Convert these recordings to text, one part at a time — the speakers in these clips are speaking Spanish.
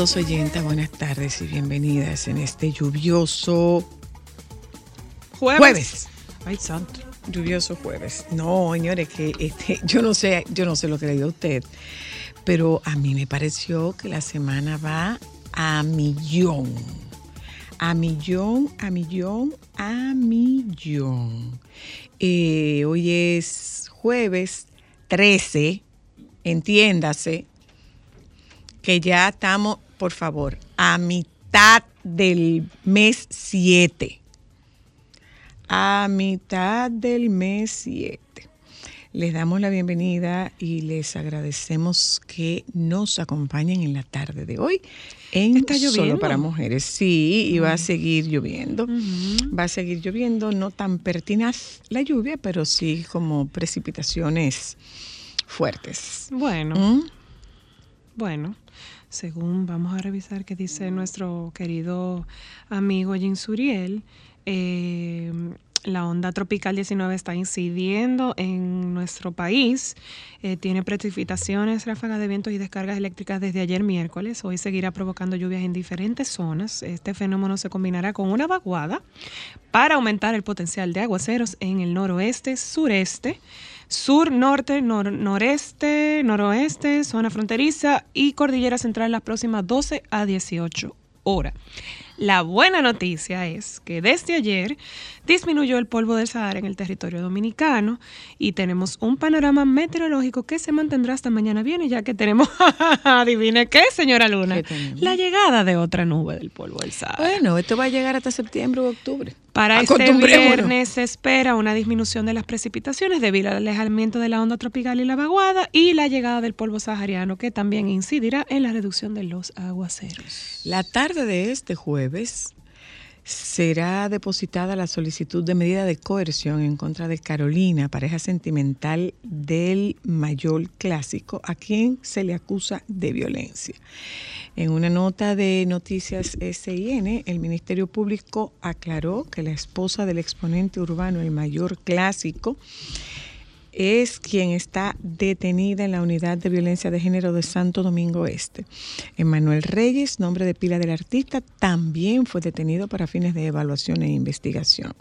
Saludos oyentes, buenas tardes y bienvenidas en este lluvioso Jueves. jueves. Ay, santo. Lluvioso jueves. No, señores, que este, yo no sé, yo no sé lo que le dio a usted, pero a mí me pareció que la semana va a millón. A millón, a millón, a millón. Eh, hoy es jueves 13, entiéndase, que ya estamos, por favor, a mitad del mes 7 a mitad del mes 7. Les damos la bienvenida y les agradecemos que nos acompañen en la tarde de hoy en Está lloviendo. Solo para Mujeres. Sí, y va a seguir lloviendo. Va a seguir lloviendo, no tan pertinaz la lluvia, pero sí como precipitaciones fuertes. Bueno, ¿Mm? bueno. Según vamos a revisar qué dice nuestro querido amigo Jim Suriel, eh, la onda tropical 19 está incidiendo en nuestro país. Eh, tiene precipitaciones, ráfagas de vientos y descargas eléctricas desde ayer miércoles. Hoy seguirá provocando lluvias en diferentes zonas. Este fenómeno se combinará con una vaguada para aumentar el potencial de aguaceros en el noroeste, sureste, sur, norte, nor- noreste, noroeste, zona fronteriza y cordillera central las próximas 12 a 18 horas. La buena noticia es que desde ayer disminuyó el polvo del Sahara en el territorio dominicano y tenemos un panorama meteorológico que se mantendrá hasta mañana viene, ya que tenemos, adivine qué, señora Luna, la llegada de otra nube del polvo del Sahara. Bueno, esto va a llegar hasta septiembre o octubre. Para este viernes se espera una disminución de las precipitaciones debido al alejamiento de la onda tropical y la vaguada y la llegada del polvo sahariano que también incidirá en la reducción de los aguaceros. La tarde de este jueves será depositada la solicitud de medida de coerción en contra de Carolina, pareja sentimental del mayor clásico, a quien se le acusa de violencia. En una nota de Noticias SIN, el Ministerio Público aclaró que la esposa del exponente urbano, el mayor clásico, es quien está detenida en la unidad de violencia de género de Santo Domingo Este. Emanuel Reyes, nombre de pila del artista, también fue detenido para fines de evaluación e investigación.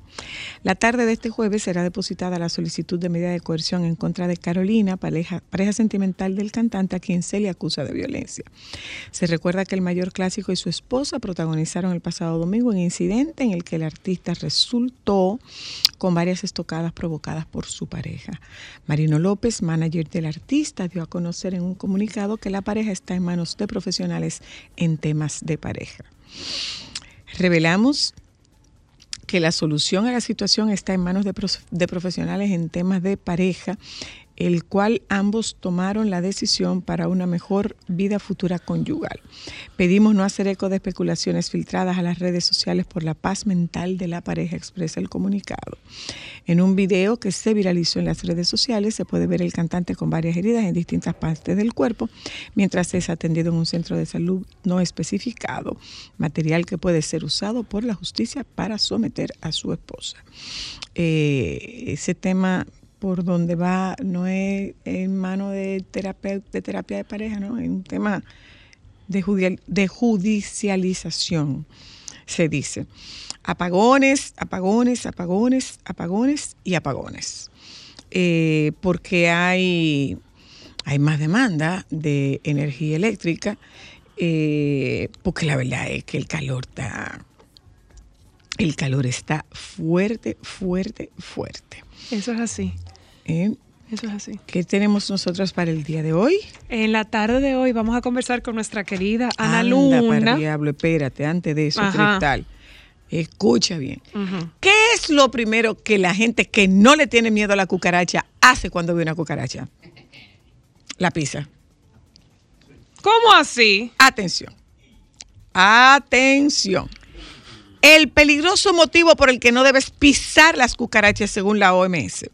La tarde de este jueves será depositada la solicitud de medida de coerción en contra de Carolina, pareja, pareja sentimental del cantante a quien se le acusa de violencia. Se recuerda que el mayor clásico y su esposa protagonizaron el pasado domingo un incidente en el que el artista resultó con varias estocadas provocadas por su pareja. Marino López, manager del artista, dio a conocer en un comunicado que la pareja está en manos de profesionales en temas de pareja. Revelamos que la solución a la situación está en manos de, de profesionales en temas de pareja, el cual ambos tomaron la decisión para una mejor vida futura conyugal. Pedimos no hacer eco de especulaciones filtradas a las redes sociales por la paz mental de la pareja, expresa el comunicado. En un video que se viralizó en las redes sociales se puede ver el cantante con varias heridas en distintas partes del cuerpo mientras es atendido en un centro de salud no especificado, material que puede ser usado por la justicia para someter a su esposa. Eh, ese tema por donde va no es en mano de terapia, de terapia de pareja, ¿no? Es un tema de, de judicialización, se dice. Apagones, apagones, apagones, apagones y apagones. Eh, porque hay, hay más demanda de energía eléctrica, eh, porque la verdad es que el calor está, el calor está fuerte, fuerte, fuerte. Eso es así, ¿eh? eso es así. ¿Qué tenemos nosotros para el día de hoy? En la tarde de hoy vamos a conversar con nuestra querida Ana Anda Luna. para el diablo, espérate, antes de eso. Cristal. Escucha bien. ¿Qué es lo primero que la gente que no le tiene miedo a la cucaracha hace cuando ve una cucaracha? La pizza. ¿Cómo así? Atención. Atención. El peligroso motivo por el que no debes pisar las cucarachas según la OMS.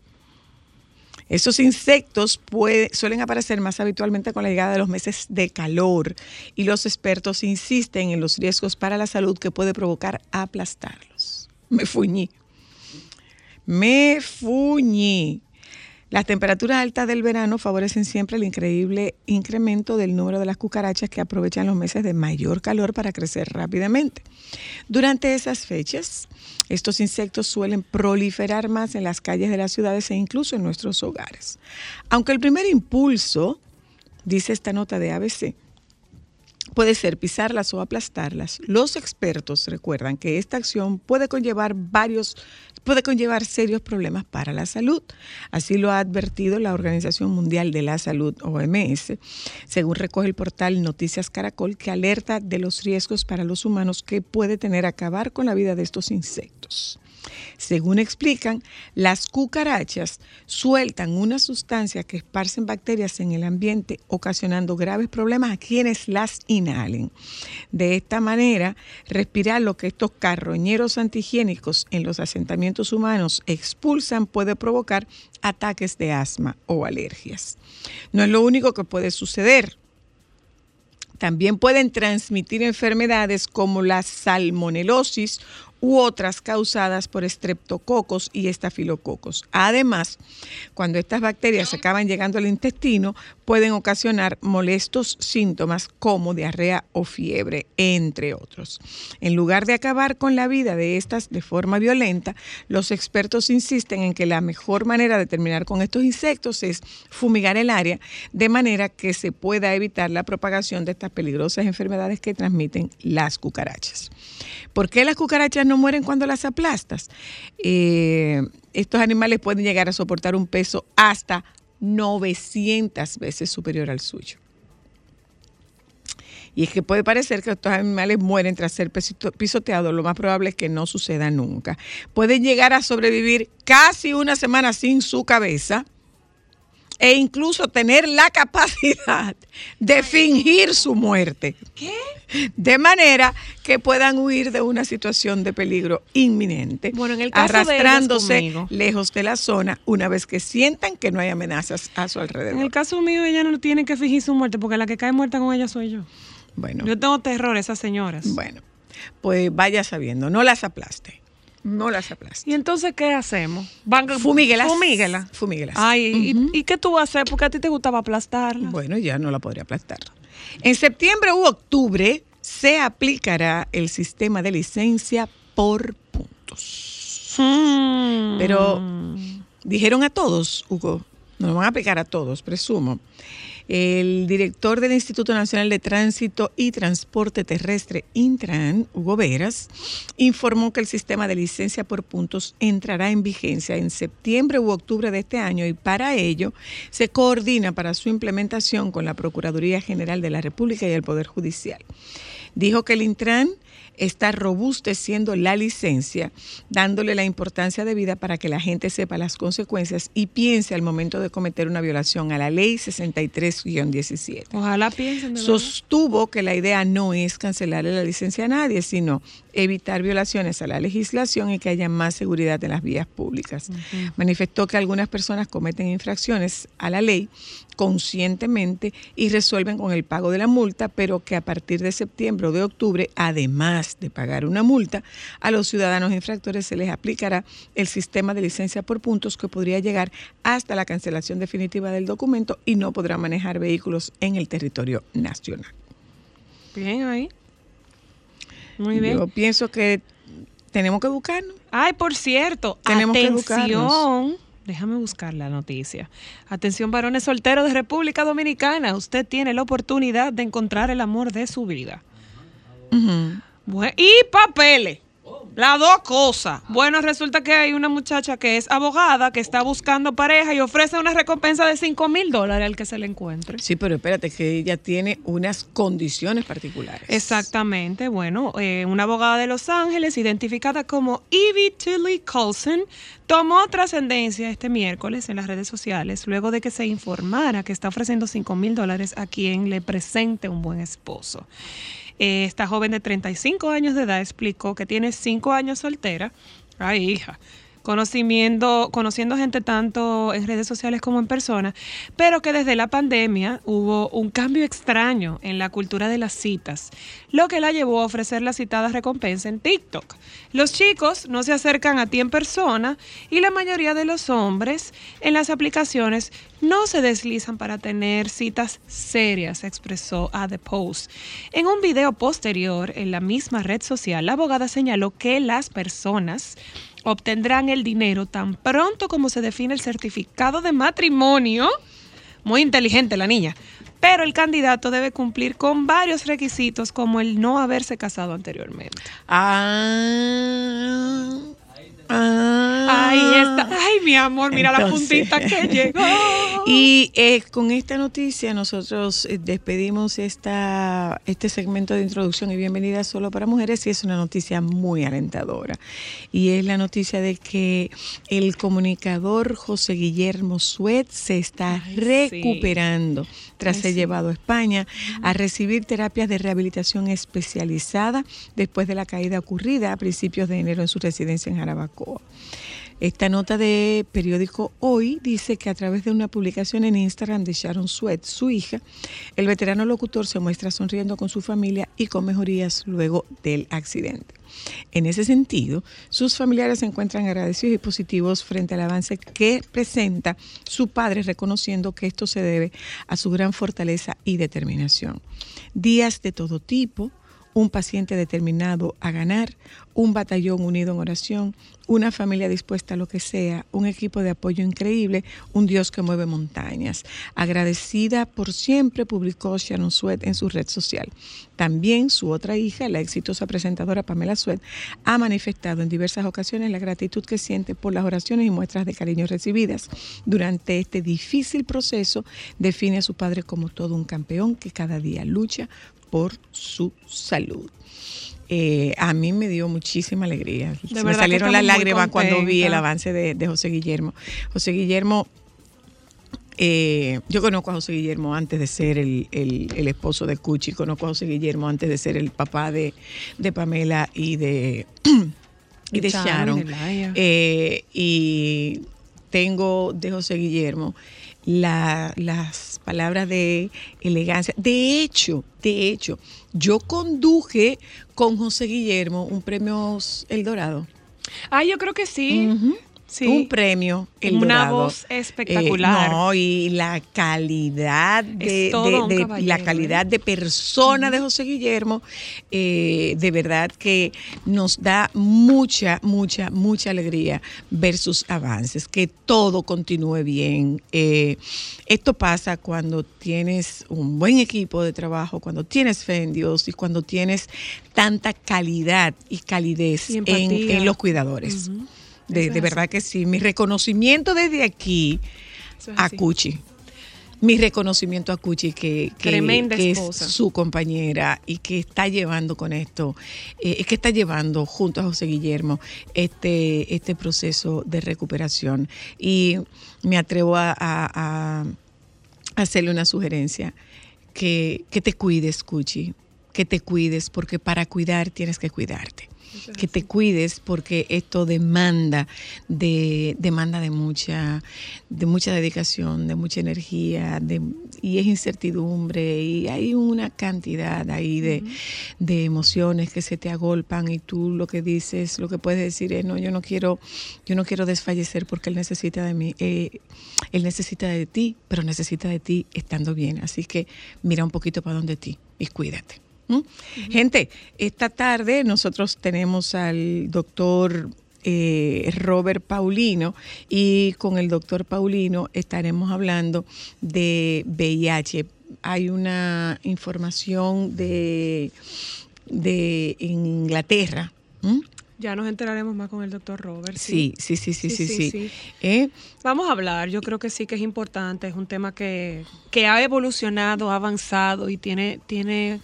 Esos insectos suelen aparecer más habitualmente con la llegada de los meses de calor y los expertos insisten en los riesgos para la salud que puede provocar aplastarlos. Me fuñí. Me fuñí. Las temperaturas altas del verano favorecen siempre el increíble incremento del número de las cucarachas que aprovechan los meses de mayor calor para crecer rápidamente. Durante esas fechas, estos insectos suelen proliferar más en las calles de las ciudades e incluso en nuestros hogares. Aunque el primer impulso, dice esta nota de ABC, puede ser pisarlas o aplastarlas. Los expertos recuerdan que esta acción puede conllevar varios puede conllevar serios problemas para la salud. Así lo ha advertido la Organización Mundial de la Salud, OMS, según recoge el portal Noticias Caracol, que alerta de los riesgos para los humanos que puede tener acabar con la vida de estos insectos. Según explican, las cucarachas sueltan una sustancia que esparcen bacterias en el ambiente, ocasionando graves problemas a quienes las inhalen. De esta manera, respirar lo que estos carroñeros antihigiénicos en los asentamientos humanos expulsan puede provocar ataques de asma o alergias. No es lo único que puede suceder. También pueden transmitir enfermedades como la salmonelosis u otras causadas por estreptococos y estafilococos. Además, cuando estas bacterias acaban llegando al intestino, pueden ocasionar molestos síntomas como diarrea o fiebre, entre otros. En lugar de acabar con la vida de estas de forma violenta, los expertos insisten en que la mejor manera de terminar con estos insectos es fumigar el área de manera que se pueda evitar la propagación de estas peligrosas enfermedades que transmiten las cucarachas. ¿Por qué las cucarachas no mueren cuando las aplastas? Eh, estos animales pueden llegar a soportar un peso hasta 900 veces superior al suyo. Y es que puede parecer que estos animales mueren tras ser pisoteados, lo más probable es que no suceda nunca. Pueden llegar a sobrevivir casi una semana sin su cabeza e incluso tener la capacidad de fingir su muerte. ¿Qué? De manera que puedan huir de una situación de peligro inminente, Bueno, en el caso arrastrándose lejos de la zona una vez que sientan que no hay amenazas a su En alrededor. el caso mío, ella no tiene que fingir su muerte porque la que cae muerta con ella soy yo. Bueno, Yo tengo terror a esas señoras. bueno, pues vaya sabiendo, no las aplaste, no las aplaste. ¿Y entonces qué hacemos? Van Fumíguelas. Fumíguelas. Fumíguelas. Ay, ¿y- Ujú. ¿y, qué tú vas a hacer? Porque a ti te gustaba aplastarla. Bueno, ya no la podría aplastar. En septiembre u octubre se aplicará el sistema de licencia por puntos. Mm. Pero dijeron a todos, Hugo, nos lo van a aplicar a todos, presumo. El director del Instituto Nacional de Tránsito y Transporte Terrestre, Intran, Hugo Veras, informó que el sistema de licencia por puntos entrará en vigencia en septiembre u octubre de este año y para ello se coordina para su implementación con la Procuraduría General de la República y el Poder Judicial. Dijo que el Intran está robusteciendo la licencia, dándole la importancia debida para que la gente sepa las consecuencias y piense al momento de cometer una violación a la ley 63-17. Ojalá piensen. Sostuvo que la idea no es cancelarle la licencia a nadie, sino evitar violaciones a la legislación y que haya más seguridad en las vías públicas. Manifestó que algunas personas cometen infracciones a la ley conscientemente y resuelven con el pago de la multa, pero que a partir de septiembre o de octubre, además de pagar una multa, a los ciudadanos infractores se les aplicará el sistema de licencia por puntos que podría llegar hasta la cancelación definitiva del documento y no podrán manejar vehículos en el territorio nacional. Bien ahí. Muy bien. Yo pienso que tenemos que educarnos. Ay, por cierto, Tenemos que atención. educarnos. Déjame buscar la noticia. Atención, varones solteros de República Dominicana. Usted tiene la oportunidad de encontrar el amor de su vida. Y papeles. Las dos cosas. Bueno, resulta que hay una muchacha que es abogada, que está buscando pareja y ofrece una recompensa de 5 mil dólares al que se le encuentre. Sí, pero espérate, que ella tiene unas condiciones particulares. Exactamente. Bueno, eh, una abogada de Los Ángeles, identificada como Evie Tilly Colson, tomó trascendencia este miércoles en las redes sociales luego de que se informara que está ofreciendo 5 mil dólares a quien le presente un buen esposo. Eh, esta joven de 35 años de edad explicó que tiene 5 años soltera. Ay, hija. Conocimiento, conociendo gente tanto en redes sociales como en persona, pero que desde la pandemia hubo un cambio extraño en la cultura de las citas, lo que la llevó a ofrecer la citada recompensa en TikTok. Los chicos no se acercan a ti en persona y la mayoría de los hombres en las aplicaciones no se deslizan para tener citas serias, expresó a The Post. En un video posterior en la misma red social, la abogada señaló que las personas obtendrán el dinero tan pronto como se define el certificado de matrimonio. Muy inteligente la niña. Pero el candidato debe cumplir con varios requisitos como el no haberse casado anteriormente. Ah. Ah. Ahí está. Ay, mi amor, mira la Entonces- puntita que llegó. Y eh, con esta noticia nosotros eh, despedimos esta, este segmento de introducción y bienvenida solo para mujeres y es una noticia muy alentadora. Y es la noticia de que el comunicador José Guillermo Suet se está Ay, sí. recuperando tras Ay, ser sí. llevado a España a recibir terapias de rehabilitación especializada después de la caída ocurrida a principios de enero en su residencia en Jarabacoa. Esta nota de periódico Hoy dice que a través de una publicación en Instagram de Sharon Sweat, su hija, el veterano locutor se muestra sonriendo con su familia y con mejorías luego del accidente. En ese sentido, sus familiares se encuentran agradecidos y positivos frente al avance que presenta su padre, reconociendo que esto se debe a su gran fortaleza y determinación. Días de todo tipo, un paciente determinado a ganar, un batallón unido en oración, una familia dispuesta a lo que sea, un equipo de apoyo increíble, un Dios que mueve montañas. Agradecida por siempre, publicó Sharon Sweat en su red social. También su otra hija, la exitosa presentadora Pamela Sweat, ha manifestado en diversas ocasiones la gratitud que siente por las oraciones y muestras de cariño recibidas. Durante este difícil proceso, define a su padre como todo un campeón que cada día lucha por su salud. Eh, a mí me dio muchísima alegría. Se me salieron las lágrimas cuando vi el avance de, de José Guillermo. José Guillermo, eh, yo conozco a José Guillermo antes de ser el, el- el esposo de Cuchi, conozco a José Guillermo antes de ser el papá de, de Pamela y de, y de Sharon. Eh, y tengo de José Guillermo la- las palabras de elegancia. De hecho, de hecho, yo conduje con José Guillermo un premio El Dorado. Ay, yo creo que sí. Sí. Un premio El Una Dorado. voz espectacular. Eh, no, y la calidad de, la calidad de persona de José Guillermo, eh, de verdad que nos da mucha, mucha, mucha alegría ver sus avances, que todo continúe bien. Eh, esto pasa cuando tienes un buen equipo de trabajo, cuando tienes fe en Dios y cuando tienes tanta calidad y calidez Y en, los cuidadores. De, de verdad que sí. Mi reconocimiento desde aquí es a así. Cuchi. Mi reconocimiento a Cuchi, que, que- es su compañera y que está llevando con esto, eh, es que está llevando junto a José Guillermo este, este proceso de recuperación. Y me atrevo a, a- a hacerle una sugerencia, que, que te cuides, Cuchi, que te cuides, porque para cuidar tienes que cuidarte que te cuides porque esto demanda de demanda de mucha de mucha dedicación de mucha energía de, y es incertidumbre y hay una cantidad ahí de, de emociones que se te agolpan y tú lo que dices lo que puedes decir es no yo no quiero yo no quiero desfallecer porque él necesita de mí Eh, él necesita de ti pero necesita de ti estando bien así que mira un poquito para donde ti y cuídate ¿Mm? Gente, esta tarde nosotros tenemos al doctor eh, Robert Paulino y con el doctor Paulino estaremos hablando de VIH. Hay una información de, de Inglaterra. ¿m? Ya nos enteraremos más con el doctor Robert. Sí, sí, sí, sí, sí, sí. ¿Eh? Vamos a hablar, yo creo que sí que es importante, es un tema que, que ha evolucionado, ha avanzado y tiene, tiene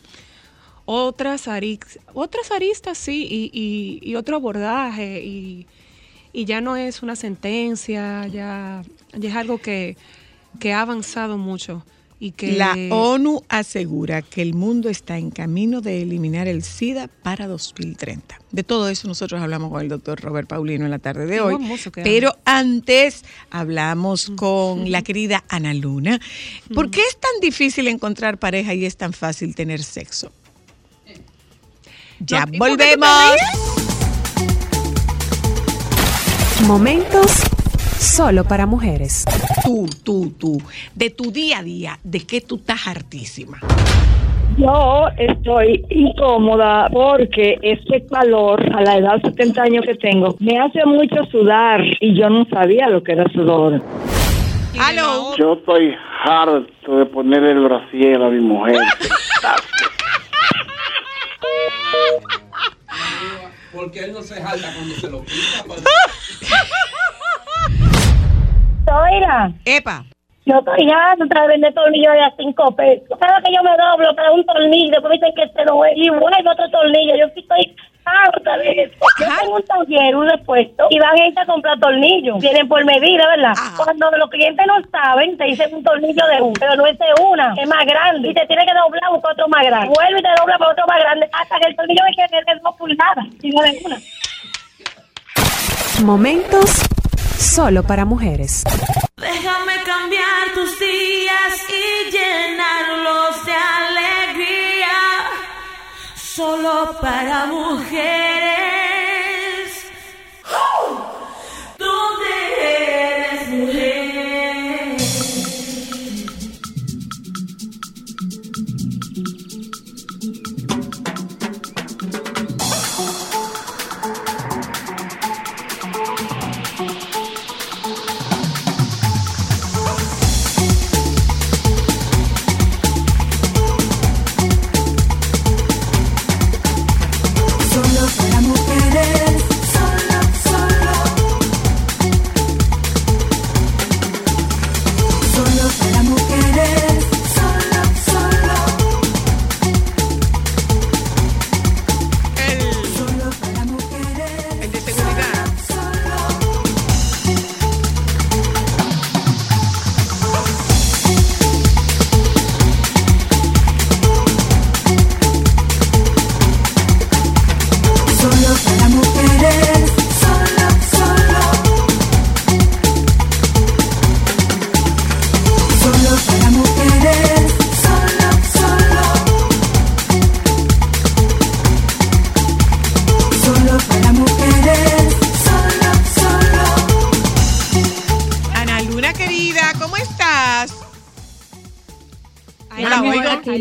otras, aristas, otras aristas, sí, y, y, y otro abordaje, y, y, ya no es una sentencia, ya, ya es algo que, que ha avanzado mucho. Y que La ONU asegura que el mundo está en camino de eliminar el SIDA para 2030. De todo eso nosotros hablamos con el doctor Robert Paulino en la tarde de Qué hoy. Pero antes hablamos con la querida Ana Luna. ¿Por qué es tan difícil encontrar pareja y es tan fácil tener sexo? Ya No, ¿y por qué tú te volvemos. Momentos solo para mujeres. Tú, tú, tú, de tu día a día, ¿de qué tú estás hartísima? Yo estoy incómoda porque este calor a la edad de 70 años que tengo me hace mucho sudar y yo no sabía lo que era sudor. Otra- Yo estoy harto de poner el brasier a mi mujer. Porque él no se jalta cuando se lo quita. Oiga, Epa, yo estoy harta otra vez de tornillo de a 5 pesos. Cada que yo me doblo para un tornillo, después dicen que este no es, y vuelvo otro tornillo. Yo sí estoy harta de eso. Yo tengo un taller, un repuesto, y van gente a comprar tornillos. Vienen por medida, ¿verdad? Ajá. Cuando los clientes no saben, te dicen un tornillo de uno, pero no es de una, es más grande. Y te tiene que doblar, buscar otro más grande. Vuelve y te dobla para otro más grande, hasta que el tornillo me quede de dos pulgadas, y no de una. Momentos solo para mujeres. Déjame cambiar tus días y llenarlos de alegría. Solo para mujeres.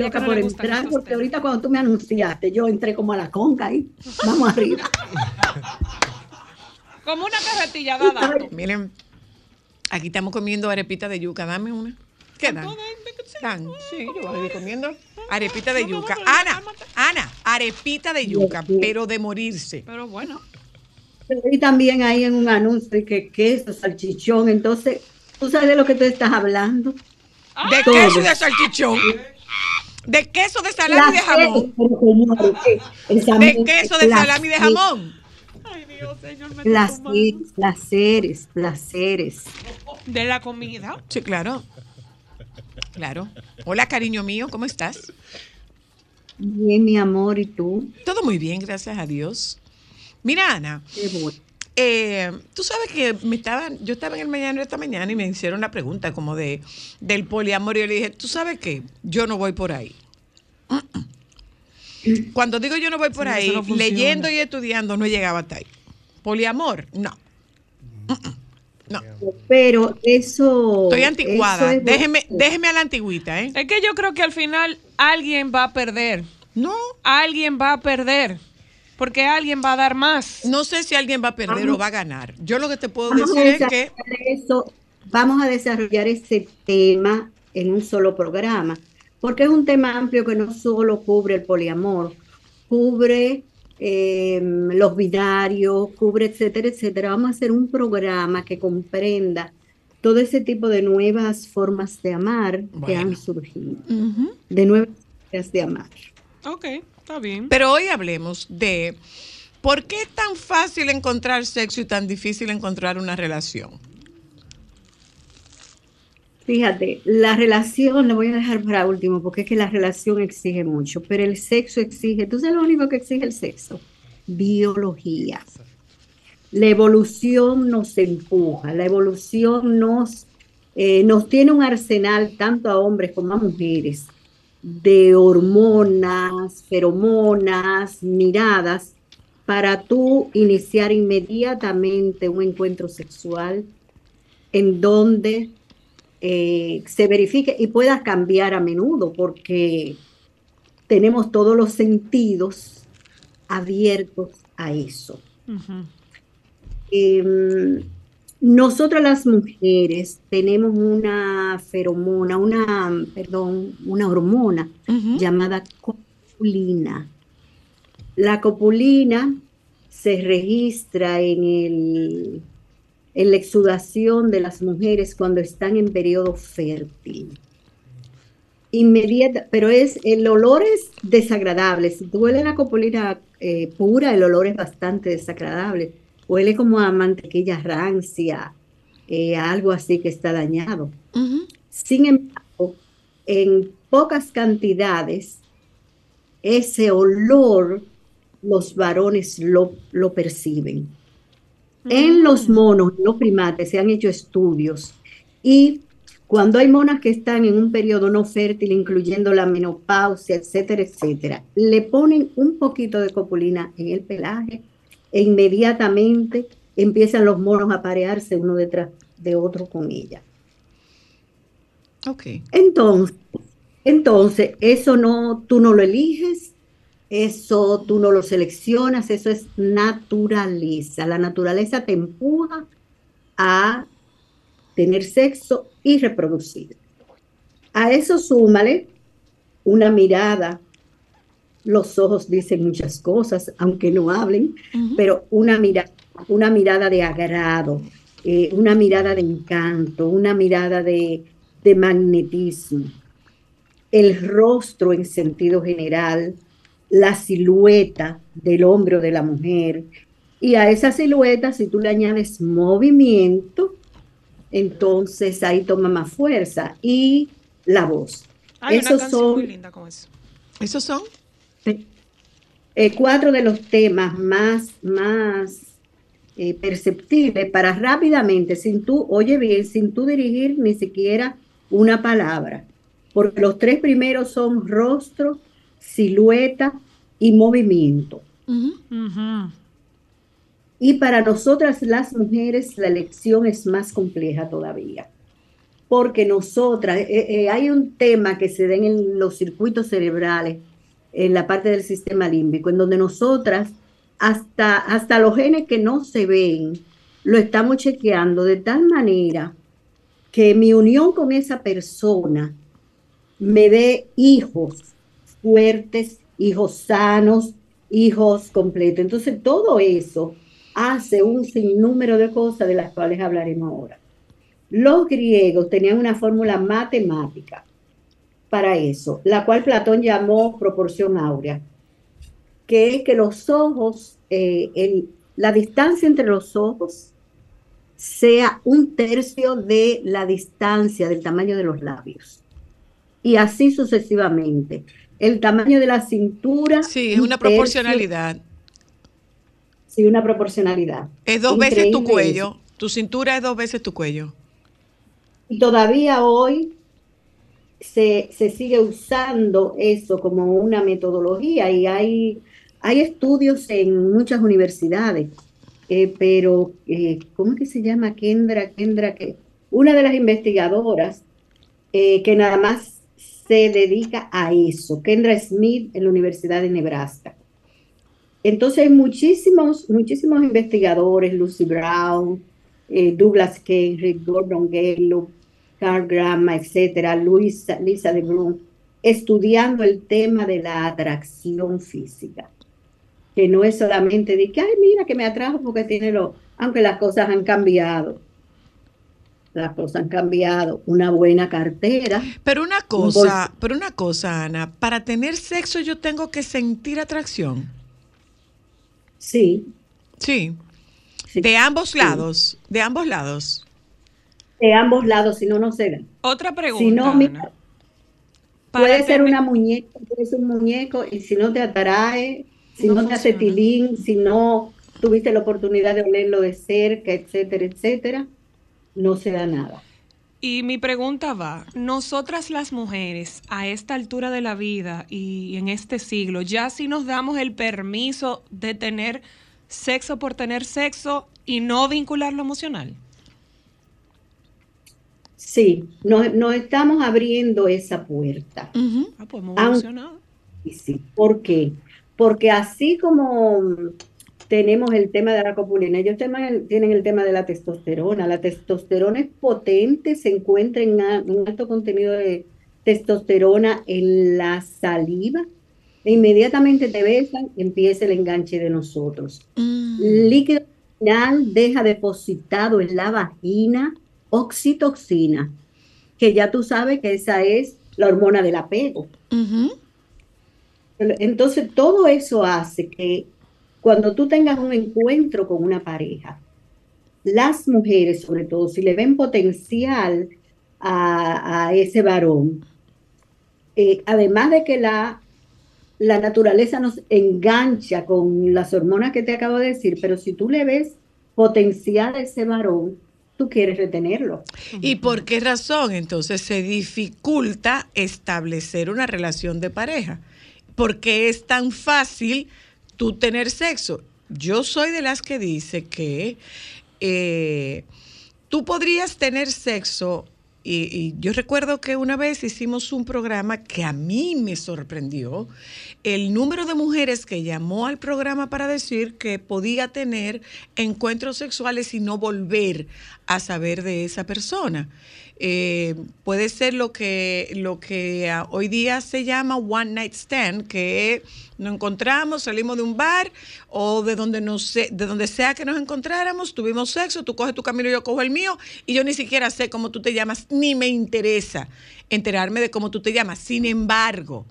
Loca que no por entrar, porque ahorita cuando tú me anunciaste, yo entré como a la conga ahí. Vamos arriba. Como una carretilla dada. Miren, aquí estamos comiendo arepita de yuca. Dame una. ¿Qué dan? Dan. Sí, yo voy a ir comiendo arepita de yuca. Ana, Ana, arepita de yuca, pero de morirse. Pero bueno. Y también ahí en un anuncio de que queso, salchichón. Entonces, ¿tú sabes de lo que tú estás hablando? De Todo. queso y de salchichón. De queso de salami de jamón. De queso de salami de jamón. Ay, Dios, señor, me Placeres, placeres, placeres. De la comida. Sí, claro. Claro. Hola, cariño mío, ¿cómo estás? Bien, mi amor, ¿y tú? Todo muy bien, gracias a Dios. Mira, Ana, Qué bueno. Eh, tú sabes que me estaban, yo estaba en el mañana esta mañana y me hicieron la pregunta como de del poliamor y yo le dije, ¿tú sabes qué? Yo no voy por ahí. Cuando digo yo no voy por Sí, ahí, no leyendo y estudiando no llegaba hasta ahí. Poliamor, no. No, Pero eso. estoy anticuada. eso es- Déjeme, déjeme a la antigüita, ¿eh? Es que yo creo que al final alguien va a perder. No, Alguien va a perder. Porque alguien va a dar más. no sé si alguien va a perder o va a ganar. Yo lo que te puedo decir es que eso, vamos a desarrollar ese tema en un solo programa, porque es un tema amplio que no solo cubre el poliamor, cubre eh, los binarios, cubre, etcétera, etcétera. Vamos a hacer un programa que comprenda todo ese tipo de nuevas formas de amar que han surgido, de nuevas formas de amar. Ok, está bien. Pero hoy hablemos de por qué es tan fácil encontrar sexo y tan difícil encontrar una relación. Fíjate, la relación, la voy a dejar para último, porque es que la relación exige mucho, pero el sexo exige, ¿tú sabes lo único que exige el sexo? Biología. La evolución nos empuja, la evolución nos, eh, nos tiene un arsenal, tanto a hombres como a mujeres, de hormonas, feromonas, miradas, para tú iniciar inmediatamente un encuentro sexual en donde eh, se verifique y pueda cambiar a menudo, porque tenemos todos los sentidos abiertos a eso. Eh, nosotras las mujeres tenemos una feromona, una, perdón, una hormona llamada copulina. La copulina se registra en, el, en la exudación de las mujeres cuando están en periodo fértil. Inmediata, pero es el olor es desagradable. Si tú hueles la copulina eh, pura, el olor es bastante desagradable. Huele como a mantequilla rancia, eh, a algo así que está dañado. Sin embargo, en pocas cantidades, ese olor los varones lo, lo perciben. En los monos, los primates, se han hecho estudios y cuando hay monas que están en un periodo no fértil, incluyendo la menopausia, etcétera, etcétera, le ponen un poquito de copulina en el pelaje e inmediatamente empiezan los monos a parearse uno detrás de otro con ella. Ok. Entonces, entonces, eso no, tú no lo eliges, eso tú no lo seleccionas, eso es naturaleza. La naturaleza te empuja a tener sexo y reproducir. A eso súmale una mirada. Los ojos dicen muchas cosas, aunque no hablen, pero una mirada, una mirada de agrado, eh, una mirada de encanto, una mirada de, de magnetismo. El rostro en sentido general, la silueta del hombre o de la mujer. Y a esa silueta, si tú le añades movimiento, entonces ahí toma más fuerza. Y la voz. Hay una Esos canción son- muy linda con eso. ¿Esos son? Eh, cuatro de los temas más, más eh, perceptibles para rápidamente, sin tú, oye bien, sin tú dirigir ni siquiera una palabra, porque los tres primeros son rostro, silueta y movimiento. Y para nosotras las mujeres la elección es más compleja todavía, porque nosotras, eh, hay un tema que se da en los circuitos cerebrales, en la parte del sistema límbico, en donde nosotras, hasta, hasta los genes que no se ven, lo estamos chequeando de tal manera que mi unión con esa persona me dé hijos fuertes, hijos sanos, hijos completos. Entonces, todo eso hace un sinnúmero de cosas de las cuales hablaremos ahora. Los griegos tenían una fórmula matemática para eso, la cual Platón llamó proporción áurea, que es que los ojos, eh, el- la distancia entre los ojos sea un tercio de la distancia del tamaño de los labios. Y así sucesivamente. El tamaño de la cintura. Sí, es un una tercio- proporcionalidad. Sí, una proporcionalidad. Es dos veces tu cuello. Tu cintura es dos veces tu cuello. Y todavía hoy se, se sigue usando eso como una metodología y hay, hay estudios en muchas universidades, eh, pero eh, ¿cómo es que se llama? Kendra, Kendra, que una de las investigadoras eh, que nada más se dedica a eso, Kendra Smith en la Universidad de Nebraska. Entonces hay muchísimos, muchísimos investigadores, Lucy Brown, Douglas Kenrick, Gordon Gallup, Carl Grama, etcétera, Luisa, Lisa de Bloom, estudiando el tema de la atracción física. que no es solamente de que, ay, mira que me atrajo porque tiene lo, aunque las cosas han cambiado. Las cosas han cambiado. Una buena cartera. Pero una cosa, pero una cosa, Ana, para tener sexo yo tengo que sentir atracción. Sí. Sí. sí. De ambos Sí. lados, de ambos lados. De ambos lados, si no, no se da. Otra pregunta. Si no, Ana. mira, Para puede ser una muñeca, puede ser un muñeco, y si no te atrae, si No no, te hace tilín, si no tuviste la oportunidad de olerlo de cerca, etcétera, etcétera, no se da nada. Y mi pregunta va, nosotras las mujeres a esta altura de la vida y en este siglo, ya si nos damos el permiso de tener sexo por tener sexo y no vincular lo emocional. Sí, nos, nos estamos abriendo esa puerta. Ah, pues hemos Aun- evolucionado. Y sí, ¿por qué? Porque así como tenemos el tema de la copulina, ellos tienen el tema de la testosterona. La testosterona es potente, se encuentra en un alto contenido de testosterona en la saliva. E inmediatamente te besan, empieza el enganche de nosotros. Mm. Líquido final deja depositado en la vagina oxitoxina, que ya tú sabes que esa es la hormona del apego. Entonces, todo eso hace que cuando tú tengas un encuentro con una pareja, las mujeres, sobre todo, si le ven potencial a, a ese varón, eh, además de que la, la naturaleza nos engancha con las hormonas que te acabo de decir, pero si tú le ves potencial a ese varón, tú quieres retenerlo. ¿Y por qué razón entonces se dificulta establecer una relación de pareja? Porque es tan fácil tú tener sexo. Yo soy de las que dice que eh, tú podrías tener sexo y, y yo recuerdo que una vez hicimos un programa que a mí me sorprendió el número de mujeres que llamó al programa para decir que podía tener encuentros sexuales y no volver a saber de esa persona. Eh, puede ser lo que, ah, hoy día se llama one night stand, que nos encontramos, salimos de un bar o de donde, nos, de donde sea que nos encontráramos, tuvimos sexo, tú coges tu camino, yo cojo el mío, y yo ni siquiera sé cómo tú te llamas, ni me interesa enterarme de cómo tú te llamas. Sin embargo,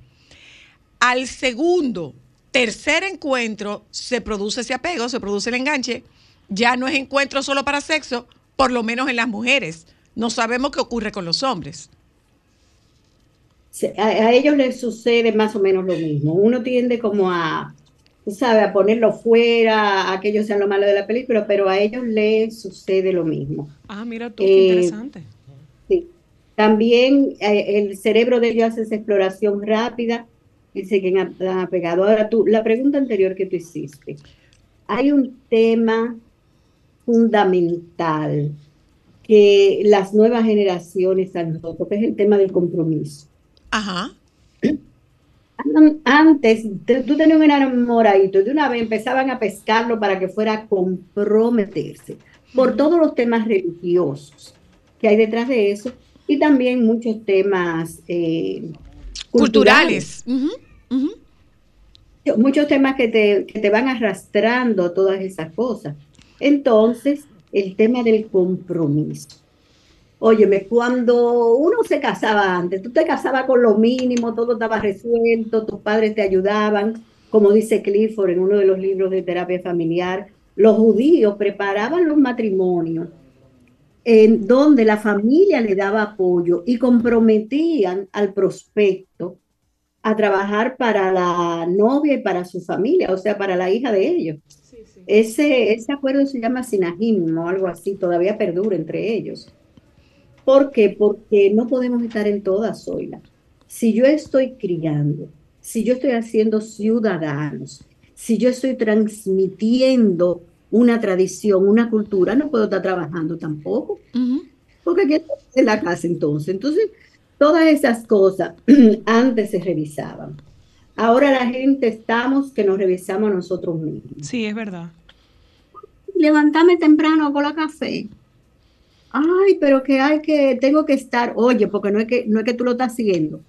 al segundo, tercer encuentro, se produce ese apego, se produce el enganche. Ya no es encuentro solo para sexo, por lo menos en las mujeres. No sabemos qué ocurre con los hombres. A, a ellos les sucede más o menos lo mismo. Uno tiende como a, tú sabes, a ponerlo fuera, a que ellos sean lo malo de la película, pero a ellos les sucede lo mismo. Ah, mira tú, qué Eh, interesante. Sí. También eh, el cerebro de ellos hace esa exploración rápida y se quedan a- apegado. Ahora tú, la pregunta anterior que tú hiciste, hay un tema fundamental que las nuevas generaciones han roto, que es el tema del compromiso. Ajá. An- Antes, te- tú tenías un enamoradito y de una vez empezaban a pescarlo para que fuera a comprometerse por todos los temas religiosos que hay detrás de eso y también muchos temas eh, Culturales. Ujú, ujú. muchos temas que te, que te van arrastrando todas esas cosas. Entonces, el tema del compromiso. Óyeme, cuando uno se casaba antes, tú te casabas con lo mínimo, todo estaba resuelto, tus padres te ayudaban, como dice Clifford en uno de los libros de terapia familiar, los judíos preparaban los matrimonios en donde la familia le daba apoyo y comprometían al prospecto a trabajar para la novia y para su familia, o sea, para la hija de ellos. Ese, ese acuerdo se llama sinajim o algo así, todavía perdura entre ellos. ¿Por qué? Porque no podemos estar en todas, Zoila. Si yo estoy criando, si yo estoy haciendo ciudadanos, si yo estoy transmitiendo una tradición, una cultura, no puedo estar trabajando tampoco. Porque ¿quién está en la casa entonces? Entonces, todas esas cosas antes se revisaban. Ahora la gente estamos que nos revisamos nosotros mismos. Sí, es verdad. Levantame temprano con la café. Ay, pero que hay que, tengo que estar, oye, porque no es que, no es que tú lo estás siguiendo.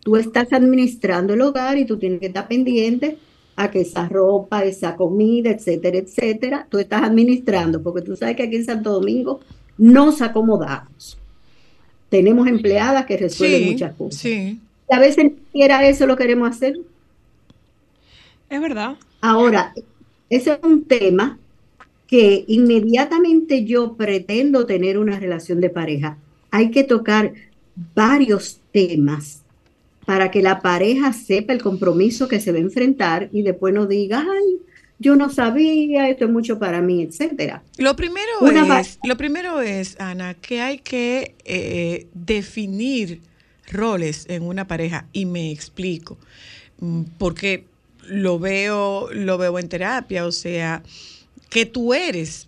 Tú estás administrando el hogar y tú tienes que estar pendiente a que esa ropa, esa comida, etcétera, etcétera, tú estás administrando, porque tú sabes que aquí en Santo Domingo nos acomodamos. Tenemos empleadas que resuelven Sí, muchas cosas. sí. Y a veces ni siquiera eso lo queremos hacer. Es verdad. Ahora, ese es un tema que inmediatamente yo pretendo tener una relación de pareja. Hay que tocar varios temas para que la pareja sepa el compromiso que se va a enfrentar y después no diga, ay, yo no sabía, esto es mucho para mí, etcétera. Lo primero Una es, lo primero es, Ana, que hay que eh, definir roles en una pareja y me explico, Mm, porque lo veo, lo veo en terapia, o sea, que tú eres.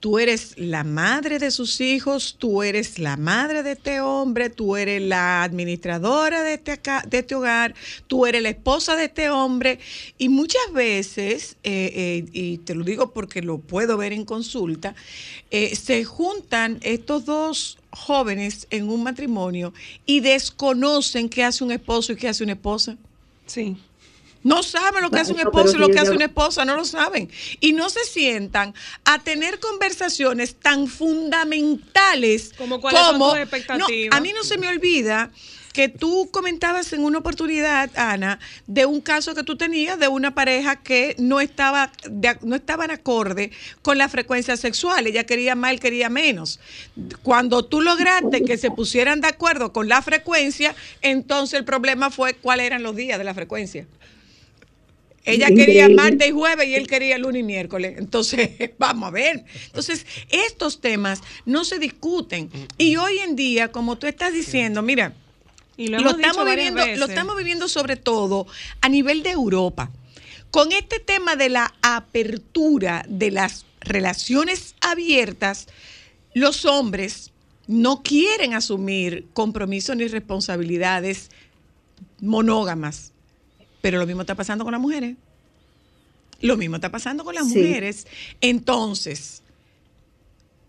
Tú eres la madre de sus hijos, tú eres la madre de este hombre, tú eres la administradora de este, de este hogar, tú eres la esposa de este hombre. Y muchas veces, eh, eh, y te lo digo porque lo puedo ver en consulta, eh, se juntan estos dos jóvenes en un matrimonio y desconocen qué hace un esposo y qué hace una esposa. Sí. No saben lo que hace un esposo y lo que hace una esposa, no lo saben. Y no se sientan a tener conversaciones tan fundamentales Como cuáles son tus No, expectativas. a mí no se me olvida que tú comentabas en una oportunidad, Ana, de un caso que tú tenías de una pareja que no estaba de, no estaban acorde con la frecuencia sexual. Ella quería más, él quería menos. Cuando tú lograste que se pusieran de acuerdo con la frecuencia, entonces el problema fue cuáles eran los días de la frecuencia. Ella quería martes y jueves y él quería lunes y miércoles. Entonces, vamos a ver. Entonces, estos temas no se discuten. Y hoy en día, como tú estás diciendo, mira, Y lo, estamos viviendo, lo estamos viviendo sobre todo a nivel de Europa. Con este tema de la apertura de las relaciones abiertas, los hombres no quieren asumir compromisos ni responsabilidades monógamas. Pero lo mismo está pasando con las mujeres. Lo mismo está pasando con las Sí. mujeres. Entonces,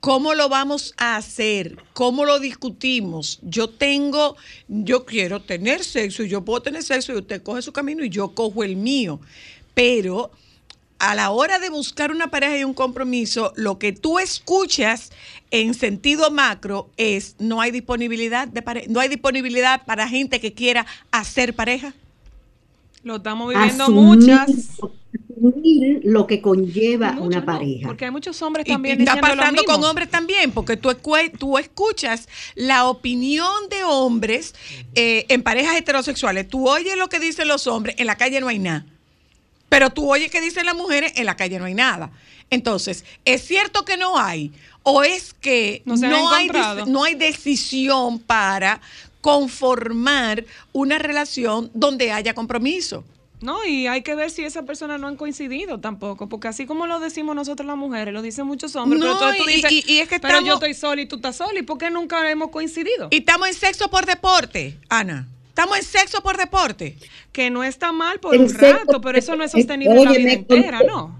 ¿Cómo lo vamos a hacer? ¿Cómo lo discutimos? Yo tengo, yo quiero tener sexo y yo puedo tener sexo y usted coge su camino y yo cojo el mío. Pero a la hora de buscar una pareja y un compromiso, lo que tú escuchas en sentido macro es no hay disponibilidad de pare- no hay disponibilidad para gente que quiera hacer pareja. Lo estamos viviendo Asumir- muchas. asumir lo que conlleva Muchas, una no, pareja. Porque hay muchos hombres Y, también y está pasando con hombres también, porque tú, tú escuchas la opinión de hombres eh, en parejas heterosexuales. Tú oyes lo que dicen los hombres, en la calle no hay nada. Pero tú oyes que dicen las mujeres, en la calle no hay nada. Entonces, ¿es cierto que no hay? ¿O es que No hay, no hay decisión para conformar una relación donde haya compromiso? No, y hay que ver si esas personas no han coincidido tampoco, porque así como lo decimos nosotros las mujeres, lo dicen muchos hombres, pero No, entonces tú y- dices, y- y es que pero yo estoy sola y tú estás sola, ¿y por qué nunca hemos coincidido? Y estamos en sexo por deporte, Ana. Estamos en sexo por deporte. que no está mal por El un sexo- rato, pero eso no es sostenido en la vida con- entera, ¿no?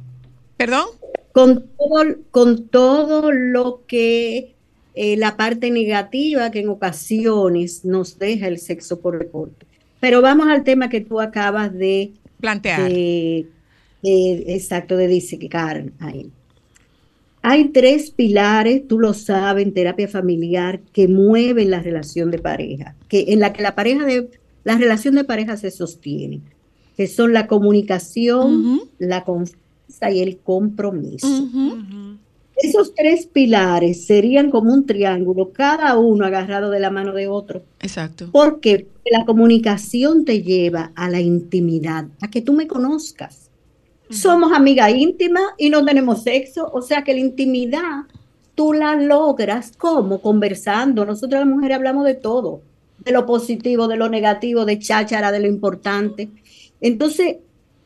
¿Perdón? con todo, con todo lo que eh, la parte negativa que en ocasiones nos deja el sexo por deporte. Pero vamos al tema que tú acabas de, Plantear. de- de- exacto, de dissecar ahí. Hay tres pilares, tú lo sabes, en terapia familiar, que mueven la relación de pareja, que en la que la pareja de la relación de pareja se sostiene, que son la comunicación, Ujú. la confianza y el compromiso. Ujú. Ujú. Esos tres pilares serían como un triángulo, cada uno agarrado de la mano de otro. Exacto. Porque la comunicación te lleva a la intimidad, a que tú me conozcas. Somos amigas íntimas y no tenemos sexo, o sea que la intimidad tú la logras como conversando. Nosotras las mujeres hablamos de todo, de lo positivo, de lo negativo, de cháchara, de lo importante. Entonces,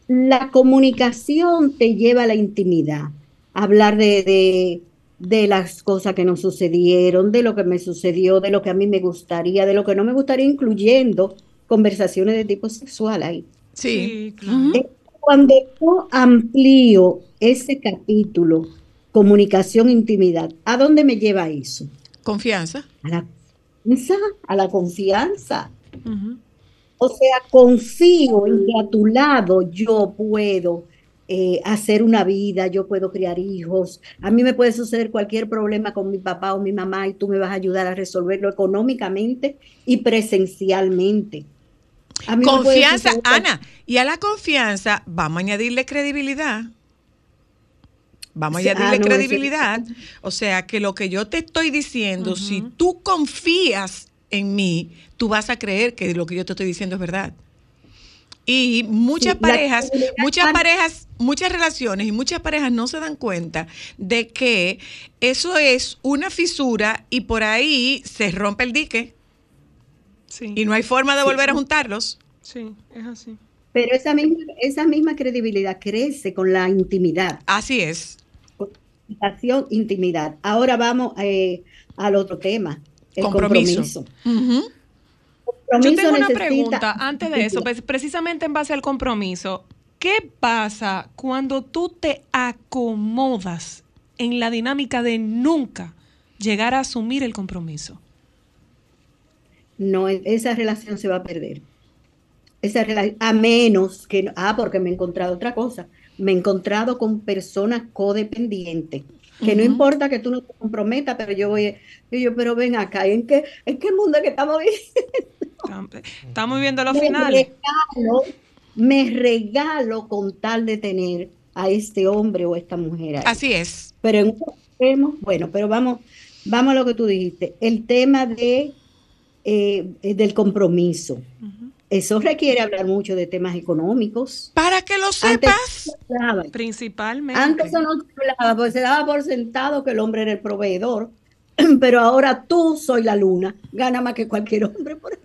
la comunicación te lleva a la intimidad, hablar de, de, de las cosas que nos sucedieron, de lo que me sucedió, de lo que a mí me gustaría, de lo que no me gustaría, incluyendo conversaciones de tipo sexual ahí. Sí. claro. Cuando yo amplío ese capítulo, comunicación, intimidad, ¿a dónde me lleva eso? Confianza. A la confianza, a la confianza. O sea, confío en que a tu lado yo puedo eh, hacer una vida, yo puedo criar hijos. A mí me puede suceder cualquier problema con mi papá o mi mamá y tú me vas a ayudar a resolverlo económicamente y presencialmente. A mí me puede Confianza, Ana, y a la confianza vamos a añadirle credibilidad. Vamos a añadirle ah, no, eso- credibilidad. O sea, que lo que yo te estoy diciendo, si tú confías en mí, tú vas a creer que lo que yo te estoy diciendo es verdad. Y muchas Sí, parejas, muchas parejas, muchas relaciones y muchas parejas no se dan cuenta de que eso es una fisura y por ahí se rompe el dique Sí, y no hay forma de volver a juntarlos. sí, es así. Pero esa misma, esa misma credibilidad crece con la intimidad. Así es. Comunicación, intimidad. Ahora vamos eh, al otro tema, el Compromiso. Yo Compromiso tengo una pregunta antes de eso, pues, precisamente en base al compromiso. ¿Qué pasa cuando tú te acomodas en la dinámica de nunca llegar a asumir el compromiso? No, esa relación se va a perder. Esa a menos que, ah, porque me he encontrado otra cosa. Me he encontrado con personas codependientes. Que no importa que tú no te comprometas, pero yo voy, yo, pero ven acá, ¿en qué, en qué mundo es que estamos viviendo? Tam- Estamos viendo los finales. regalo, me regalo con tal de tener a este hombre o esta mujer ahí. Así es. Pero en un bueno, pero vamos, vamos a lo que tú dijiste. El tema de, eh, eh, del compromiso. Eso requiere hablar mucho de temas económicos. Para que lo sepas. Principalmente. antes eso no se hablaba, porque se daba por sentado que el hombre era el proveedor. Pero ahora tú soy la luna, gana más que cualquier hombre. Por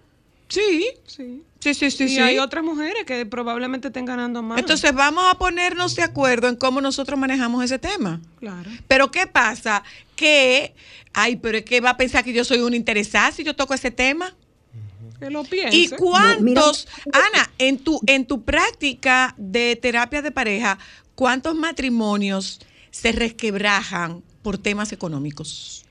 Sí, Sí. Sí, sí, sí. y sí. hay otras mujeres que probablemente estén ganando más. Entonces vamos a ponernos de acuerdo en cómo nosotros manejamos ese tema. claro. Pero ¿qué pasa? Que, ay, pero es que va a pensar que yo soy una interesada si yo toco ese tema. Que lo piense. ¿Y cuántos, Ana, en tu, en tu práctica de terapia de pareja, cuántos matrimonios se resquebrajan por temas económicos?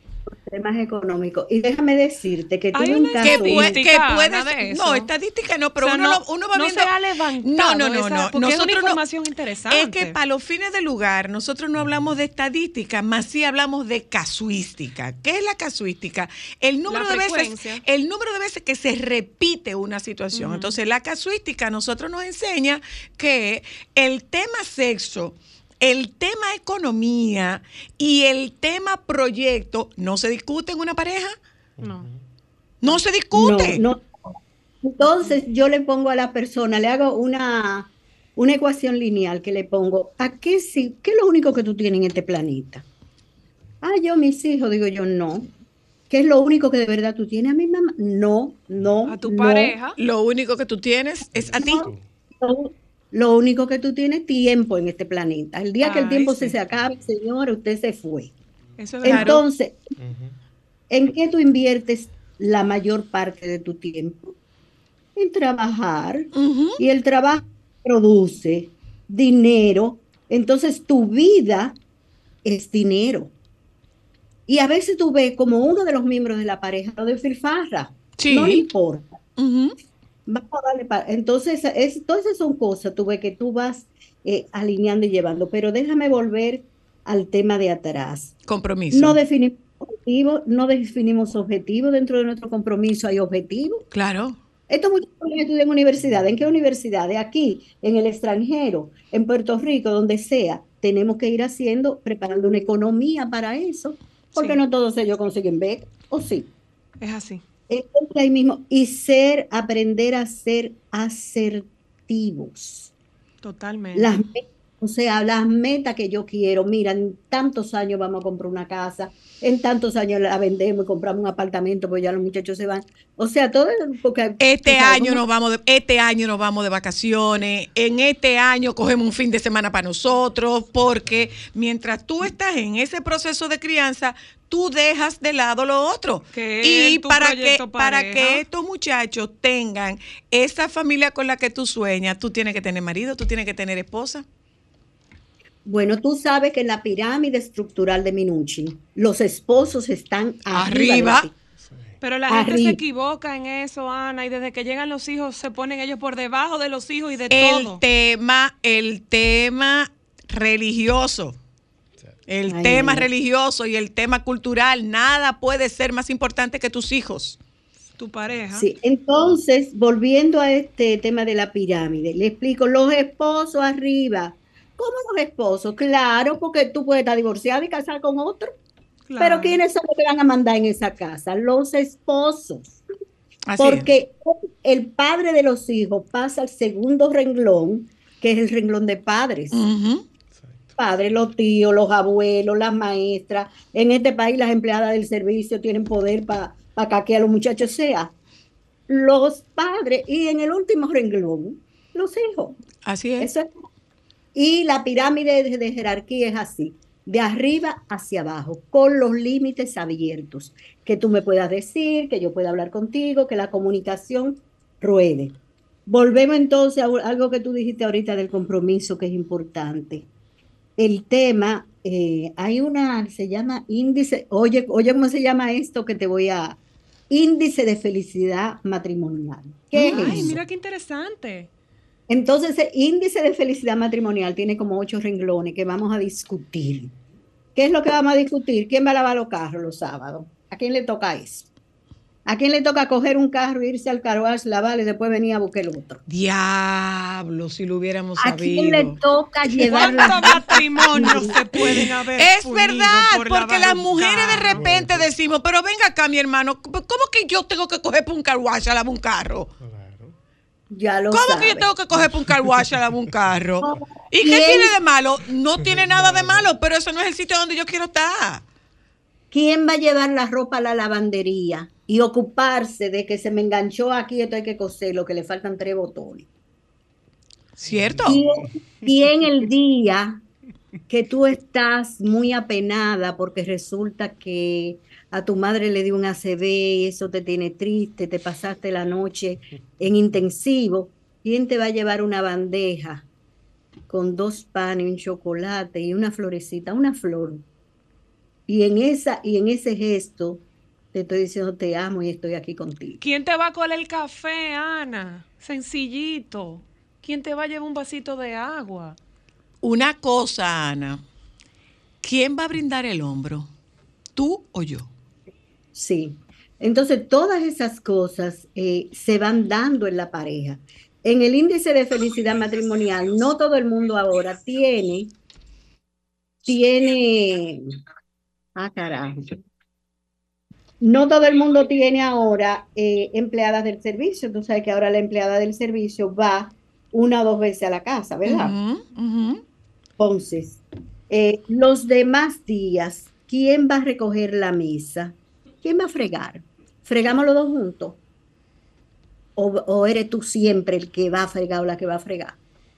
Temas económicos. Y déjame decirte que Hay tuve un caso. Que, Estadística, puede, que puede nada de ser- eso. no, estadística no, pero O sea, uno, no- lo- uno va no viendo. se ha levantado No, no, no, esa- no. porque es una Nosotros no- información interesante. Es que para los fines del lugar, nosotros no hablamos de estadística, más sí hablamos de casuística. ¿Qué es la casuística? El número La de veces, el número de veces que se repite una situación. Entonces, la casuística a nosotros nos enseña que el tema sexo el tema economía y el tema proyecto no se discute en una pareja. No. No se discute. No, no. Entonces yo le pongo a la persona, le hago una, una ecuación lineal que le pongo, ¿a qué sí? ¿Qué es lo único que tú tienes en este planeta? Ah, yo mis hijos, digo yo, no. ¿Qué es lo único que de verdad tú tienes a mi mamá? No, no. A tu no. pareja. Lo único que tú tienes es a ti. Lo, lo único que tú tienes es tiempo en este planeta. El día que el tiempo sí. se, se acabe, señor, usted se fue. Eso es verdad. Entonces, ¿en qué tú inviertes la mayor parte de tu tiempo? En trabajar. Y el trabajo produce dinero. Entonces, tu vida es dinero. Y a veces tú ves como uno de los miembros de la pareja lo despilfarra. Sí. No le importa. Vamos a darle pa- Entonces, es, todas esas son cosas, tú ves que tú vas eh, alineando y llevando. Pero déjame volver al tema de atrás. Compromiso. No definimos objetivos, no definimos objetivos dentro de nuestro compromiso. Hay objetivos. Claro. Estos muchachos estudian en universidades. ¿En qué universidades? Aquí, en el extranjero, en Puerto Rico, donde sea. Tenemos que ir haciendo, preparando una economía para eso, porque Sí. no todos ellos consiguen becas, ¿o sí? Es así. Entonces, ahí mismo, y ser, aprender a ser asertivos. Totalmente. Las o sea, las metas que yo quiero, mira, en tantos años vamos a comprar una casa, en tantos años la vendemos y compramos un apartamento, pues ya los muchachos se van. O sea, todo porque Este año nos vamos de, este año nos vamos de vacaciones, en este año cogemos un fin de semana para nosotros, porque mientras tú estás en ese proceso de crianza, tú dejas de lado lo otro. Que y tu para que para que estos muchachos tengan esa familia con la que tú sueñas, tú tienes que tener marido, tú tienes que tener esposa. Bueno, tú sabes que en la pirámide estructural de Minuchin, los esposos están arriba. Arriba. Pero la gente se equivoca en eso, Ana, y desde que llegan los hijos se ponen ellos por debajo de los hijos y de El todo. tema, el tema religioso. El Ay, tema religioso y el tema cultural, nada puede ser más importante que tus hijos. Tu pareja. Sí, entonces, volviendo a este tema de la pirámide, le explico, los esposos arriba. ¿Cómo los esposos? Claro, porque tú puedes estar divorciado y casar con otro. Claro. Pero ¿quiénes son los que van a mandar en esa casa? Los esposos. Así es. Porque el padre de los hijos pasa al segundo renglón, que es el renglón de padres. Padres, los tíos, los abuelos, las maestras. En este país las empleadas del servicio tienen poder para que a los muchachos sea. Los padres y en el último renglón, los hijos. Así es. Eso es. Y la pirámide de, de jerarquía es así, de arriba hacia abajo, con los límites abiertos. Que tú me puedas decir, que yo pueda hablar contigo, que la comunicación ruede. Volvemos entonces a algo que tú dijiste ahorita del compromiso, que es importante. El tema, eh, hay una, se llama índice, oye, oye, ¿cómo se llama esto que te voy a... Índice de felicidad matrimonial. ¿Qué es Ay, eso? mira qué interesante. Entonces, el índice de felicidad matrimonial tiene como ocho renglones que vamos a discutir. ¿Qué es lo que vamos a discutir? ¿Quién va a lavar los carros los sábados? ¿A quién le toca eso? ¿A quién le toca coger un carro, irse al carruaje, lavarlo y después venir a buscar el otro? Diablo, si lo hubiéramos ¿A quién le sabido. toca llevar ¿Cuántos las matrimonios se pueden haber Es verdad, por porque las mujeres de repente decimos, pero venga acá, mi hermano, ¿cómo que yo tengo que coger para un car wash a lavar un carro? Ya lo ¿Cómo que yo tengo que coger para un car wash a lavar un carro? ¿Y qué tiene de malo? No tiene nada de malo, pero eso no es el sitio donde yo quiero estar. ¿Quién va a llevar la ropa a la lavandería y ocuparse de que se me enganchó aquí, esto hay que coserlo, que le faltan tres botones? ¿Cierto? ¿Quién, quién el día que tú estás muy apenada porque resulta que a tu madre le dio un ACV y eso te tiene triste, te pasaste la noche en intensivo, ¿quién te va a llevar una bandeja con dos panes, un chocolate y una florecita, una flor? Y en esa y en ese gesto te estoy diciendo te amo y estoy aquí contigo. ¿Quién te va a colar el café, Ana? Sencillito. ¿Quién te va a llevar un vasito de agua? Una cosa, Ana. ¿Quién va a brindar el hombro? ¿Tú o yo? Sí. Entonces, todas esas cosas eh, se van dando en la pareja. En el índice de felicidad matrimonial, no todo el mundo ahora tiene, tiene, ah, carajo. No todo el mundo tiene ahora eh, empleadas del servicio. Tú sabes que ahora la empleada del servicio va una o dos veces a la casa, ¿verdad? Entonces, eh, los demás días, ¿quién va a recoger la mesa? ¿Quién va a fregar? ¿Fregamos los dos juntos? ¿O, o eres tú siempre el que va a fregar o la que va a fregar?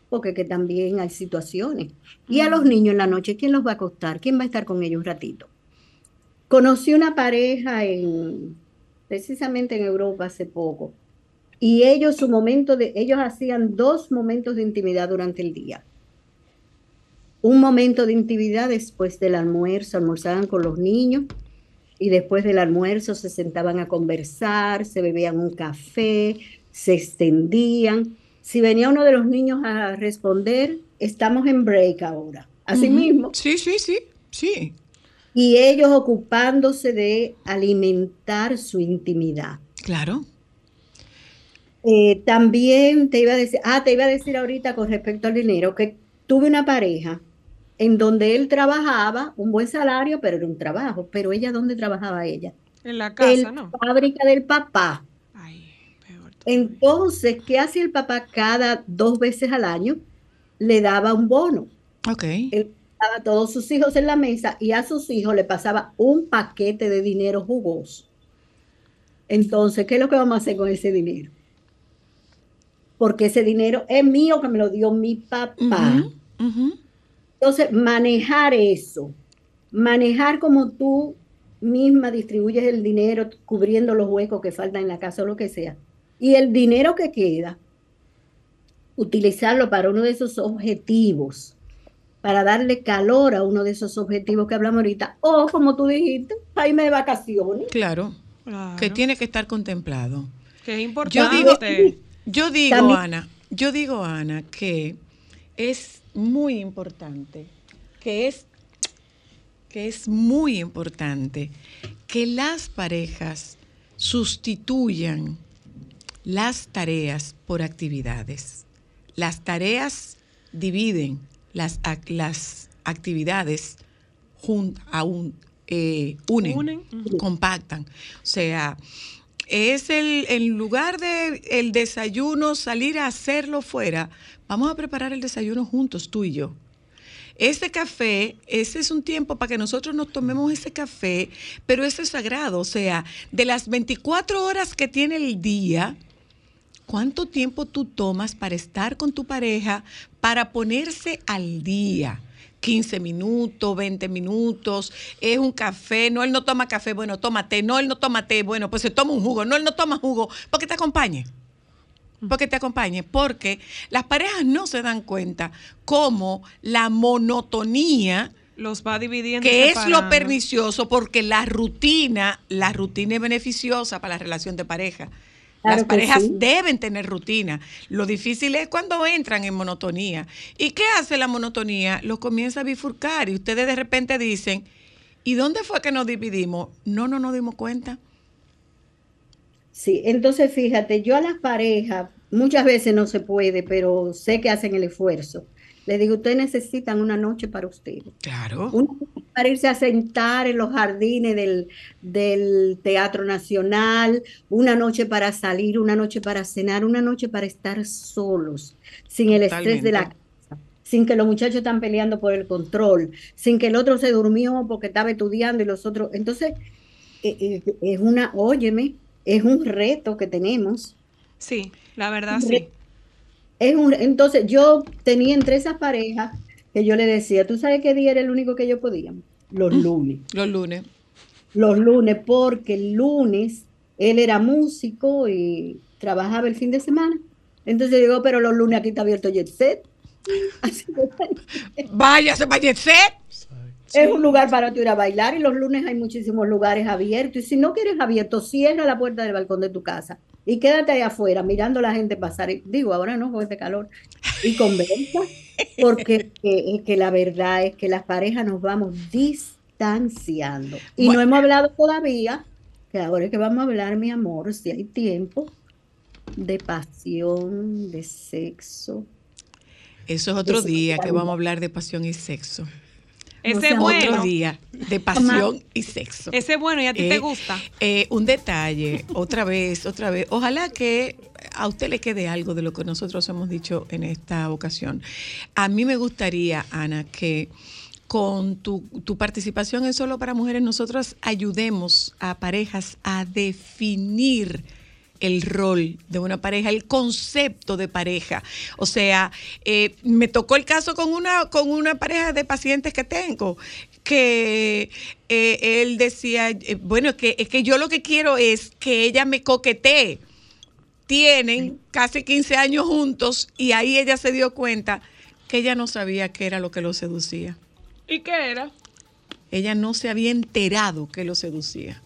Porque que también hay situaciones. Y a los niños en la noche, ¿quién los va a acostar? ¿Quién va a estar con ellos un ratito? Conocí una pareja en, precisamente en Europa hace poco. Y ellos, su momento de, ellos hacían dos momentos de intimidad durante el día un momento de intimidad después del almuerzo, almorzaban con los niños y después del almuerzo se sentaban a conversar, se bebían un café, se extendían. Si venía uno de los niños a responder, estamos en break ahora. Así mismo. Sí, sí, sí, sí. Y ellos ocupándose de alimentar su intimidad. Claro. Eh, también te iba a decir, ah, te iba a decir ahorita con respecto al dinero, que tuve una pareja en donde él trabajaba, un buen salario, pero era un trabajo. Pero ella, ¿dónde trabajaba ella? En la En casa, la ¿no? fábrica del papá. Ay, peor. todavía. Entonces, ¿qué hacía el papá cada dos veces al año? Le daba un bono. Ok. A todos sus hijos en la mesa y a sus hijos le pasaba un paquete de dinero jugoso. Entonces, ¿qué es lo que vamos a hacer con ese dinero? Porque ese dinero es mío que me lo dio mi papá. Entonces, manejar eso, manejar como tú misma distribuyes el dinero, cubriendo los huecos que faltan en la casa o lo que sea. Y el dinero que queda, utilizarlo para uno de esos objetivos, para darle calor a uno de esos objetivos que hablamos ahorita. O, como tú dijiste, para irme de vacaciones. Claro. Claro. que tiene que estar contemplado. Que es Yo importante. digo, yo digo, También- Ana, yo digo, Ana, que es muy importante, que es, que es muy importante que las parejas sustituyan las tareas por actividades. Las tareas dividen, las, las actividades aún, eh, unen, compactan. O sea, es el en lugar de el desayuno salir a hacerlo fuera, vamos a preparar el desayuno juntos tú y yo. Ese café, ese es un tiempo para que nosotros nos tomemos ese café, pero ese es sagrado, o sea, de las 24 horas que tiene el día, ¿cuánto tiempo tú tomas para estar con tu pareja, para ponerse al día? 15 minutos, 20 minutos, es un café, no, él no toma café, bueno, toma té, no, él no toma té, bueno, pues se toma un jugo, no, él no toma jugo, porque te acompañe. Porque te acompañe, porque las parejas no se dan cuenta cómo la monotonía Los va dividiendo. que es lo pernicioso porque la rutina, la rutina es beneficiosa para la relación de pareja. Claro Las parejas sí. deben tener rutina. Lo difícil es cuando entran en monotonía. ¿Y qué hace la monotonía? Lo comienza a bifurcar y ustedes de repente dicen, ¿y dónde fue que nos dividimos? No, no nos dimos cuenta. Sí, entonces fíjate, yo a las parejas muchas veces no se puede, pero sé que hacen el esfuerzo. Les digo, ustedes necesitan una noche para ustedes. Claro. Una noche para irse a sentar en los jardines del, del Teatro Nacional, una noche para salir, una noche para cenar, una noche para estar solos, sin el estrés de la casa, sin que los muchachos están peleando por el control, sin que el otro se durmió porque estaba estudiando y los otros. Entonces, eh, eh, es una, óyeme, es un reto que tenemos. Sí, la verdad sí. Es un, entonces, yo tenía entre esas parejas que yo le decía, ¿tú sabes qué día era el único que yo podía? Los lunes. Los lunes. Los lunes, porque el lunes él era músico y trabajaba el fin de semana. Entonces digo, pero los lunes aquí está abierto Jet Set. Así que, Váyase, Es un lugar para tú ir a bailar y los lunes hay muchísimos lugares abiertos. Y si no quieres abierto, cierra la puerta del balcón de tu casa y quédate ahí afuera mirando a la gente pasar. Y Digo, ahora no con este calor. Y conversa, porque eh, es que la verdad es que las parejas nos vamos distanciando. Y no hemos hablado todavía, que ahora es que vamos a hablar, mi amor, si hay tiempo, de pasión, de sexo. Eso es otro día que vamos a hablar de pasión y sexo. Ese bueno. Otro día de pasión y sexo. Ese es bueno y a ti Eh, te gusta. eh, un detalle, otra vez, otra vez. Ojalá que a usted le quede algo de lo que nosotros hemos dicho en esta ocasión. A mí me gustaría, Ana, que con tu, tu participación en Solo para Mujeres nosotros ayudemos a parejas a definir el rol de una pareja, el concepto de pareja. O sea, eh, me tocó el caso con una, con una pareja de pacientes que tengo, que eh, él decía, eh, bueno, que, es que yo lo que quiero es que ella me coquetee. Tienen casi 15 años juntos y ahí ella se dio cuenta que ella no sabía qué era lo que lo seducía. ¿Y qué era? Ella no se había enterado que lo seducía.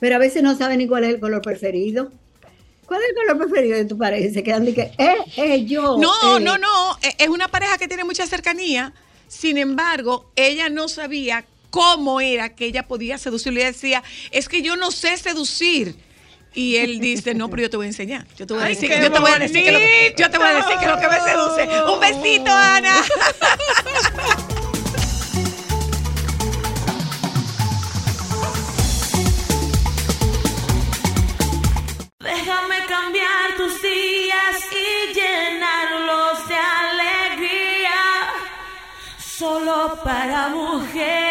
Pero a veces no saben ni cuál es el color preferido. ¿Cuál es el color preferido de tu pareja? Se quedan de que, eh, eh, yo. No, eh. no, no. e- Es una pareja que tiene mucha cercanía. Sin embargo, ella no sabía cómo era que ella podía seducirlo. Ella decía, es que yo no sé seducir. Y él dice, no, pero yo te voy a enseñar. Yo te voy a decir, qué yo te voy a decir que lo que, yo te voy a decir que lo que me seduce. Un besito, Ana. para mujeres.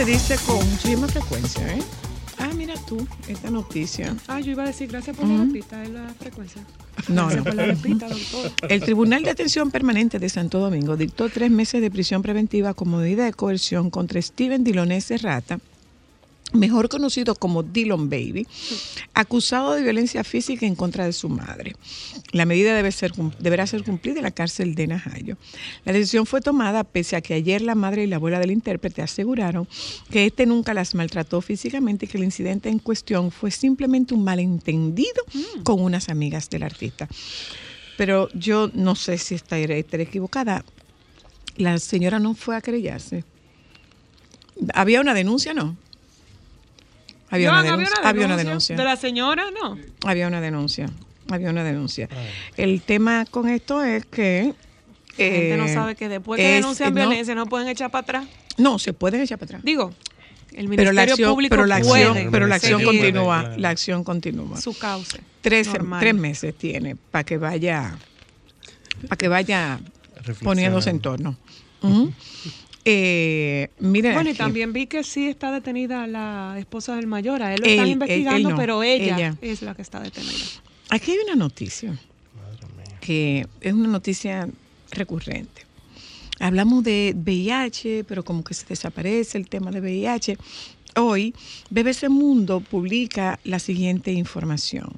Se dice con muchísima frecuencia, ¿eh? Ah, mira tú, esta noticia. Ah, yo iba a decir gracias por la repita de la frecuencia. No, Gracias no. por la repita, doctor. El Tribunal de Atención Permanente de Santo Domingo dictó tres meses de prisión preventiva como medida de coerción contra Steven Diloné Serrata, mejor conocido como Dillon Baby, acusado de violencia física en contra de su madre. La medida debe ser, cum- deberá ser cumplida en la cárcel de Najayo. La decisión fue tomada pese a que ayer la madre y la abuela del intérprete aseguraron que este nunca las maltrató físicamente y que el incidente en cuestión fue simplemente un malentendido con unas amigas del artista. Pero yo no sé si estaré, estaré equivocada. La señora no fue a querellarse. ¿Había una denuncia? No. Había, una, denuncia, había una denuncia. De la señora, no. Había una denuncia. Había una denuncia. El tema con esto es que. La gente no eh, sabe que después que es- denuncian no, violencia no pueden echar para atrás. No, se pueden echar para atrás. Digo, el Ministerio Pero la acción, Público pero la puede acción, pero la acción seguir continúa. Claro. La acción continúa. su cauce. Tres, tres meses tiene para que vaya para que vaya poniéndose en torno. Ujú. Eh, miren Bueno, y también vi que sí está detenida la esposa del mayor. A él lo Él- están él- investigando, él no, pero ella, ella. es la que está detenida. Aquí hay una noticia que es una noticia recurrente. Hablamos de VIH, pero como que se desaparece el tema de VIH. Hoy, BBC Mundo publica la siguiente información.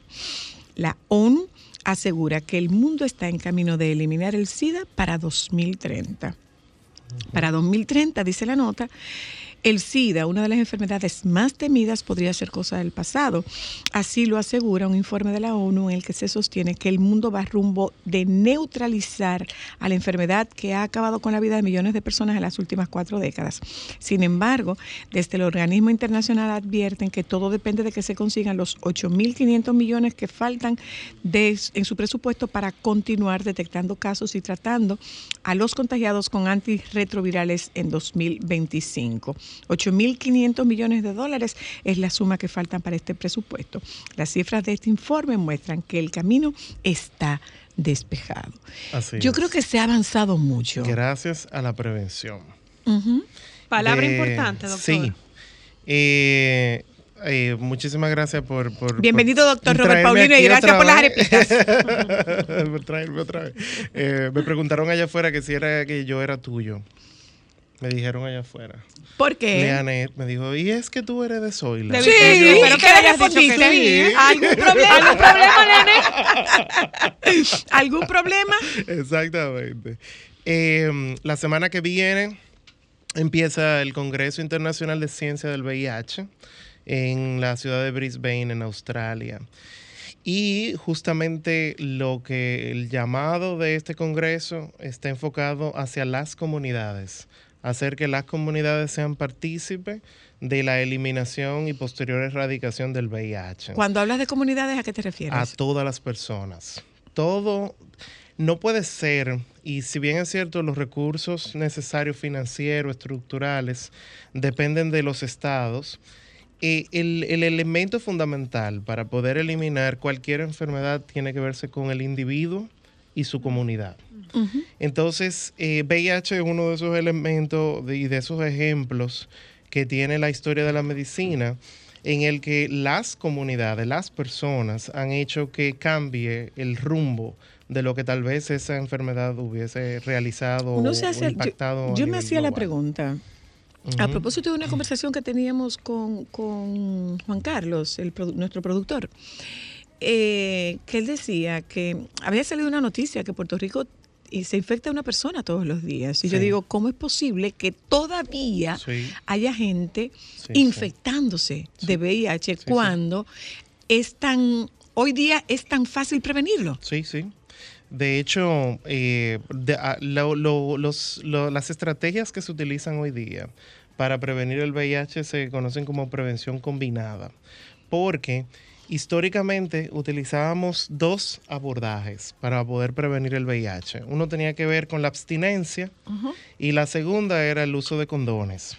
La ONU asegura que el mundo está en camino de eliminar el SIDA para 2030. Para 2030, dice la nota, el SIDA, una de las enfermedades más temidas, podría ser cosa del pasado. Así lo asegura un informe de la ONU en el que se sostiene que el mundo va rumbo de neutralizar a la enfermedad que ha acabado con la vida de millones de personas en las últimas cuatro décadas. Sin embargo, desde el organismo internacional advierten que todo depende de que se consigan los 8.500 millones que faltan en su presupuesto para continuar detectando casos y tratando a los contagiados con antirretrovirales en 2025. 8.500 millones de dólares es la suma que faltan para este presupuesto. Las cifras de este informe muestran que el camino está despejado. Así Yo es. creo que se ha avanzado mucho. Gracias a la prevención. Ujú. Palabra De- importante, doctor. Sí. Eh, eh, muchísimas gracias por, por- Bienvenido, por doctor Robert Paulino, y gracias por las por traerme otra vez. Eh, me preguntaron allá afuera que si era que yo era tuyo. Me dijeron allá afuera. ¿Por qué? Leanet me dijo, y es que tú eres de Zoila. Sí, Victoria, espero que ¿qué le hayas dicho que sí. ¿Algún problema? ¿Algún problema, nene? ¿Algún problema? Exactamente. Eh, la semana que viene empieza el Congreso Internacional de Ciencia del VIH en la ciudad de Brisbane, en Australia. Y justamente lo que el llamado de este Congreso está enfocado hacia las comunidades, hacer que las comunidades sean partícipes de la eliminación y posterior erradicación del VIH Cuando hablas de comunidades, ¿a qué te a refieres? todas las personas. Todo no puede ser, y si bien es cierto, los recursos necesarios financieros, estructurales, dependen de los estados, eh, el, el elemento fundamental para poder eliminar cualquier enfermedad tiene que verse con el individuo y su comunidad. Entonces, eh, VIH es uno de esos elementos y de esos ejemplos que tiene la historia de la medicina, en el que las comunidades, las personas han hecho que cambie el rumbo de lo que tal vez esa enfermedad hubiese realizado Uno o, se o hace- impactado. a yo, me hacía la pregunta. A propósito de una conversación que teníamos con, con Juan Carlos, el nuestro productor, eh, que él decía que había salido una noticia que Puerto Rico y se infecta una persona todos los días. Y yo digo, ¿cómo es posible que todavía Sí. haya gente Sí, infectándose de VIH cuando es tan, hoy día es tan fácil prevenirlo? Sí, sí. De hecho, eh, de- a- lo- lo- los- lo- las estrategias que se utilizan hoy día para prevenir el VIH se conocen como prevención combinada, porque históricamente utilizábamos dos abordajes para poder prevenir el VIH. Uno tenía que ver con la abstinencia y la segunda era el uso de condones.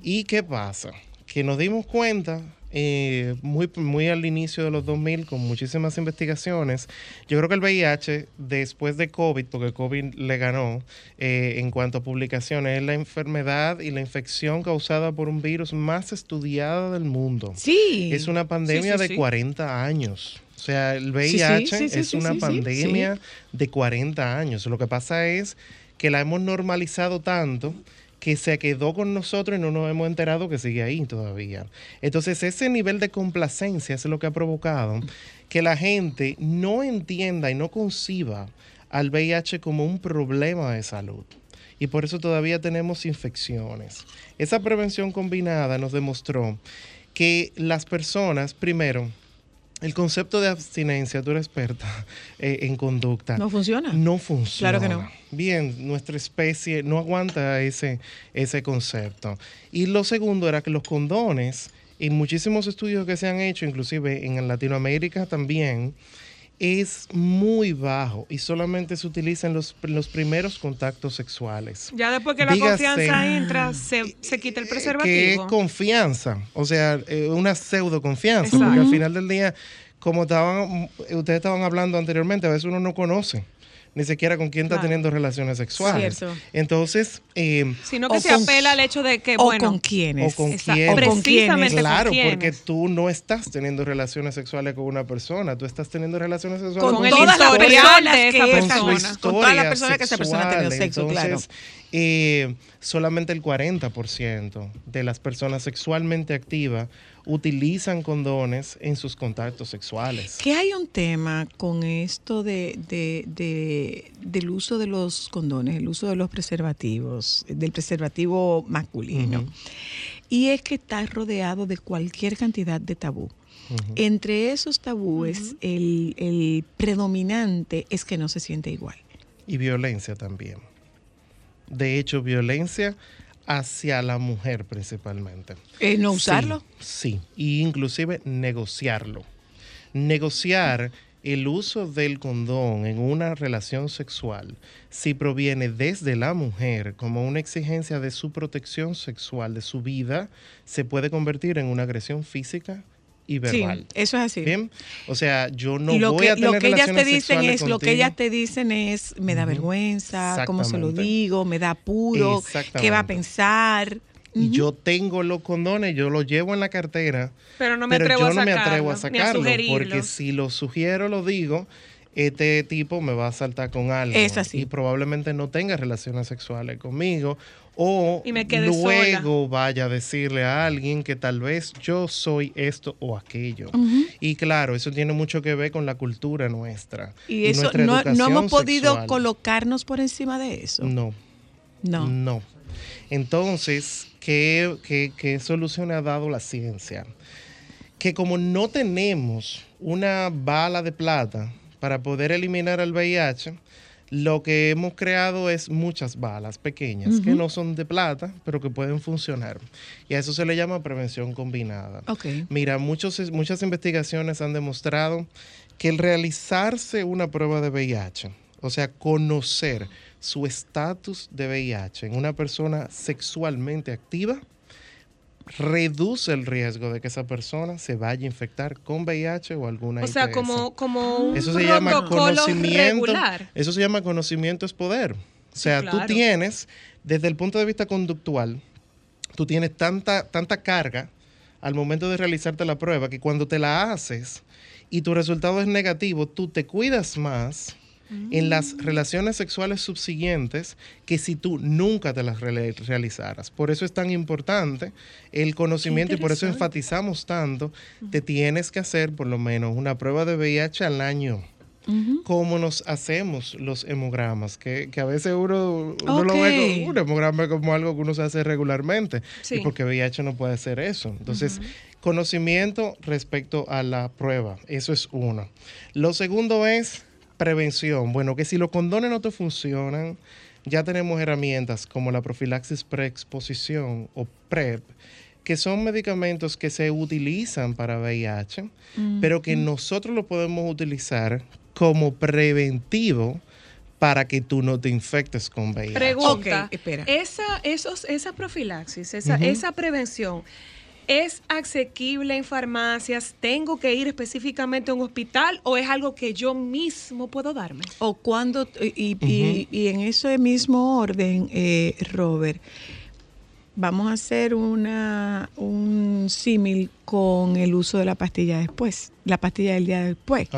¿Y qué pasa? Que nos dimos cuenta eh, muy, muy al inicio de los 2000 con muchísimas investigaciones. Yo creo que el VIH, después de COVID, porque COVID le ganó eh, en cuanto a publicaciones, es la enfermedad y la infección causada por un virus más estudiada del mundo. Sí. Es una pandemia Sí, sí, de sí. 40 años. O sea, el VIH es una pandemia de 40 años. Lo que pasa es que la hemos normalizado tanto que se quedó con nosotros y no nos hemos enterado que sigue ahí todavía. Entonces, ese nivel de complacencia es lo que ha provocado que la gente no entienda y no conciba al VIH como un problema de salud. Y por eso todavía tenemos infecciones. Esa prevención combinada nos demostró que las personas, primero, el concepto de abstinencia, tú eres experta eh, en conducta. No funciona. No funciona. Claro que no. Bien, nuestra especie no aguanta ese, ese concepto. Y lo segundo era que los condones, en muchísimos estudios que se han hecho, inclusive en Latinoamérica también, es muy bajo y solamente se utiliza en los, los primeros contactos sexuales. Ya después que la Dígase- confianza entra, se, se quita el Que es preservativo. confianza, o sea, eh, una pseudo confianza, Exacto. porque al final del día, como estaban, ustedes estaban hablando anteriormente, a veces uno no conoce ni siquiera con quién está Claro. teniendo relaciones sexuales. Cierto. Entonces, eh, Sino que se con- apela al hecho de que, o bueno, con quiénes. o con Esa- quién. o con precisamente con Claro, quiénes. porque tú no estás teniendo relaciones sexuales con una persona, tú estás teniendo relaciones sexuales Con, Con el todas las personas de esa que con persona. su con historia todas las personas que esa persona ha tenido sexual. sexo, claro. Entonces, eh, solamente el 40% de las personas sexualmente activas utilizan condones en sus contactos sexuales. Que hay un tema con esto de, de- de- del uso de los condones, el uso de los preservativos, del preservativo masculino. Y es que está rodeado de cualquier cantidad de tabú. Entre esos tabúes, el, el predominante es que no se siente igual. Y violencia también. De hecho, violencia hacia la mujer principalmente. Eh, no Sí, usarlo. Sí, y inclusive negociarlo. Negociar el uso del condón en una relación sexual, si proviene desde la mujer como una exigencia de su protección sexual, de su vida, se puede convertir en una agresión física y Sí, eso es así. Bien, o sea, yo no lo voy que, a tener lo que ellas te dicen es, lo que ellas te dicen es, me da vergüenza, cómo se lo digo, me da apuro, qué va a pensar. y yo tengo los condones, yo los llevo en la cartera, pero no me pero atrevo yo a no me sacarlo, atrevo a ni sacarlo, sugerirlo. porque si lo sugiero, lo digo, este tipo me va a saltar con algo Es así. y probablemente no tenga relaciones sexuales conmigo o Y me luego vaya a decirle a alguien que tal vez yo soy esto o aquello. Y claro, eso tiene mucho que ver con la cultura nuestra. Y eso, nuestra no, hemos podido sexual. colocarnos por encima de eso. No. No. No. Entonces, ¿qué, qué, qué solución ha dado la ciencia? Que como no tenemos una bala de plata para poder eliminar el VIH, lo que hemos creado es muchas balas pequeñas que no son de plata, pero que pueden funcionar. Y a eso se le llama prevención combinada. Ok. Mira, muchos, muchas investigaciones han demostrado que el realizarse una prueba de VIH, o sea, conocer su estatus de VIH en una persona sexualmente activa, reduce el riesgo de que esa persona se vaya a infectar con VIH o alguna o sea, ITS. como, como un Eso se llama conocimiento. regular. Eso se llama conocimiento es poder. O sea, tú claro. tienes, desde el punto de vista conductual, tú tienes tanta, tanta carga al momento de realizarte la prueba que cuando te la haces y tu resultado es negativo, tú te cuidas más en las relaciones sexuales subsiguientes que si tú nunca te las realizaras. Por eso es tan importante el conocimiento y por eso enfatizamos tanto, te tienes que hacer por lo menos una prueba de VIH al año. Como nos hacemos los hemogramas, que, que a veces uno, uno lo ve como un hemograma como algo que uno se hace regularmente, Sí. y porque VIH no puede hacer eso. Entonces, conocimiento respecto a la prueba, eso es uno. Lo segundo es prevención. Bueno, que si los condones no te funcionan, ya tenemos herramientas como la profilaxis preexposición o PrEP, que son medicamentos que se utilizan para VIH, pero que nosotros lo podemos utilizar como preventivo para que tú no te infectes con VIH. Pregunta, espera. Esa, esos, esa profilaxis, esa, esa prevención, ¿Es asequible en farmacias? ¿Tengo que ir específicamente a un hospital o es algo que yo mismo puedo darme? O cuando, y, y- y en ese mismo orden, eh, Robert, vamos a hacer una, un símil con el uso de la pastilla después, la pastilla del día después.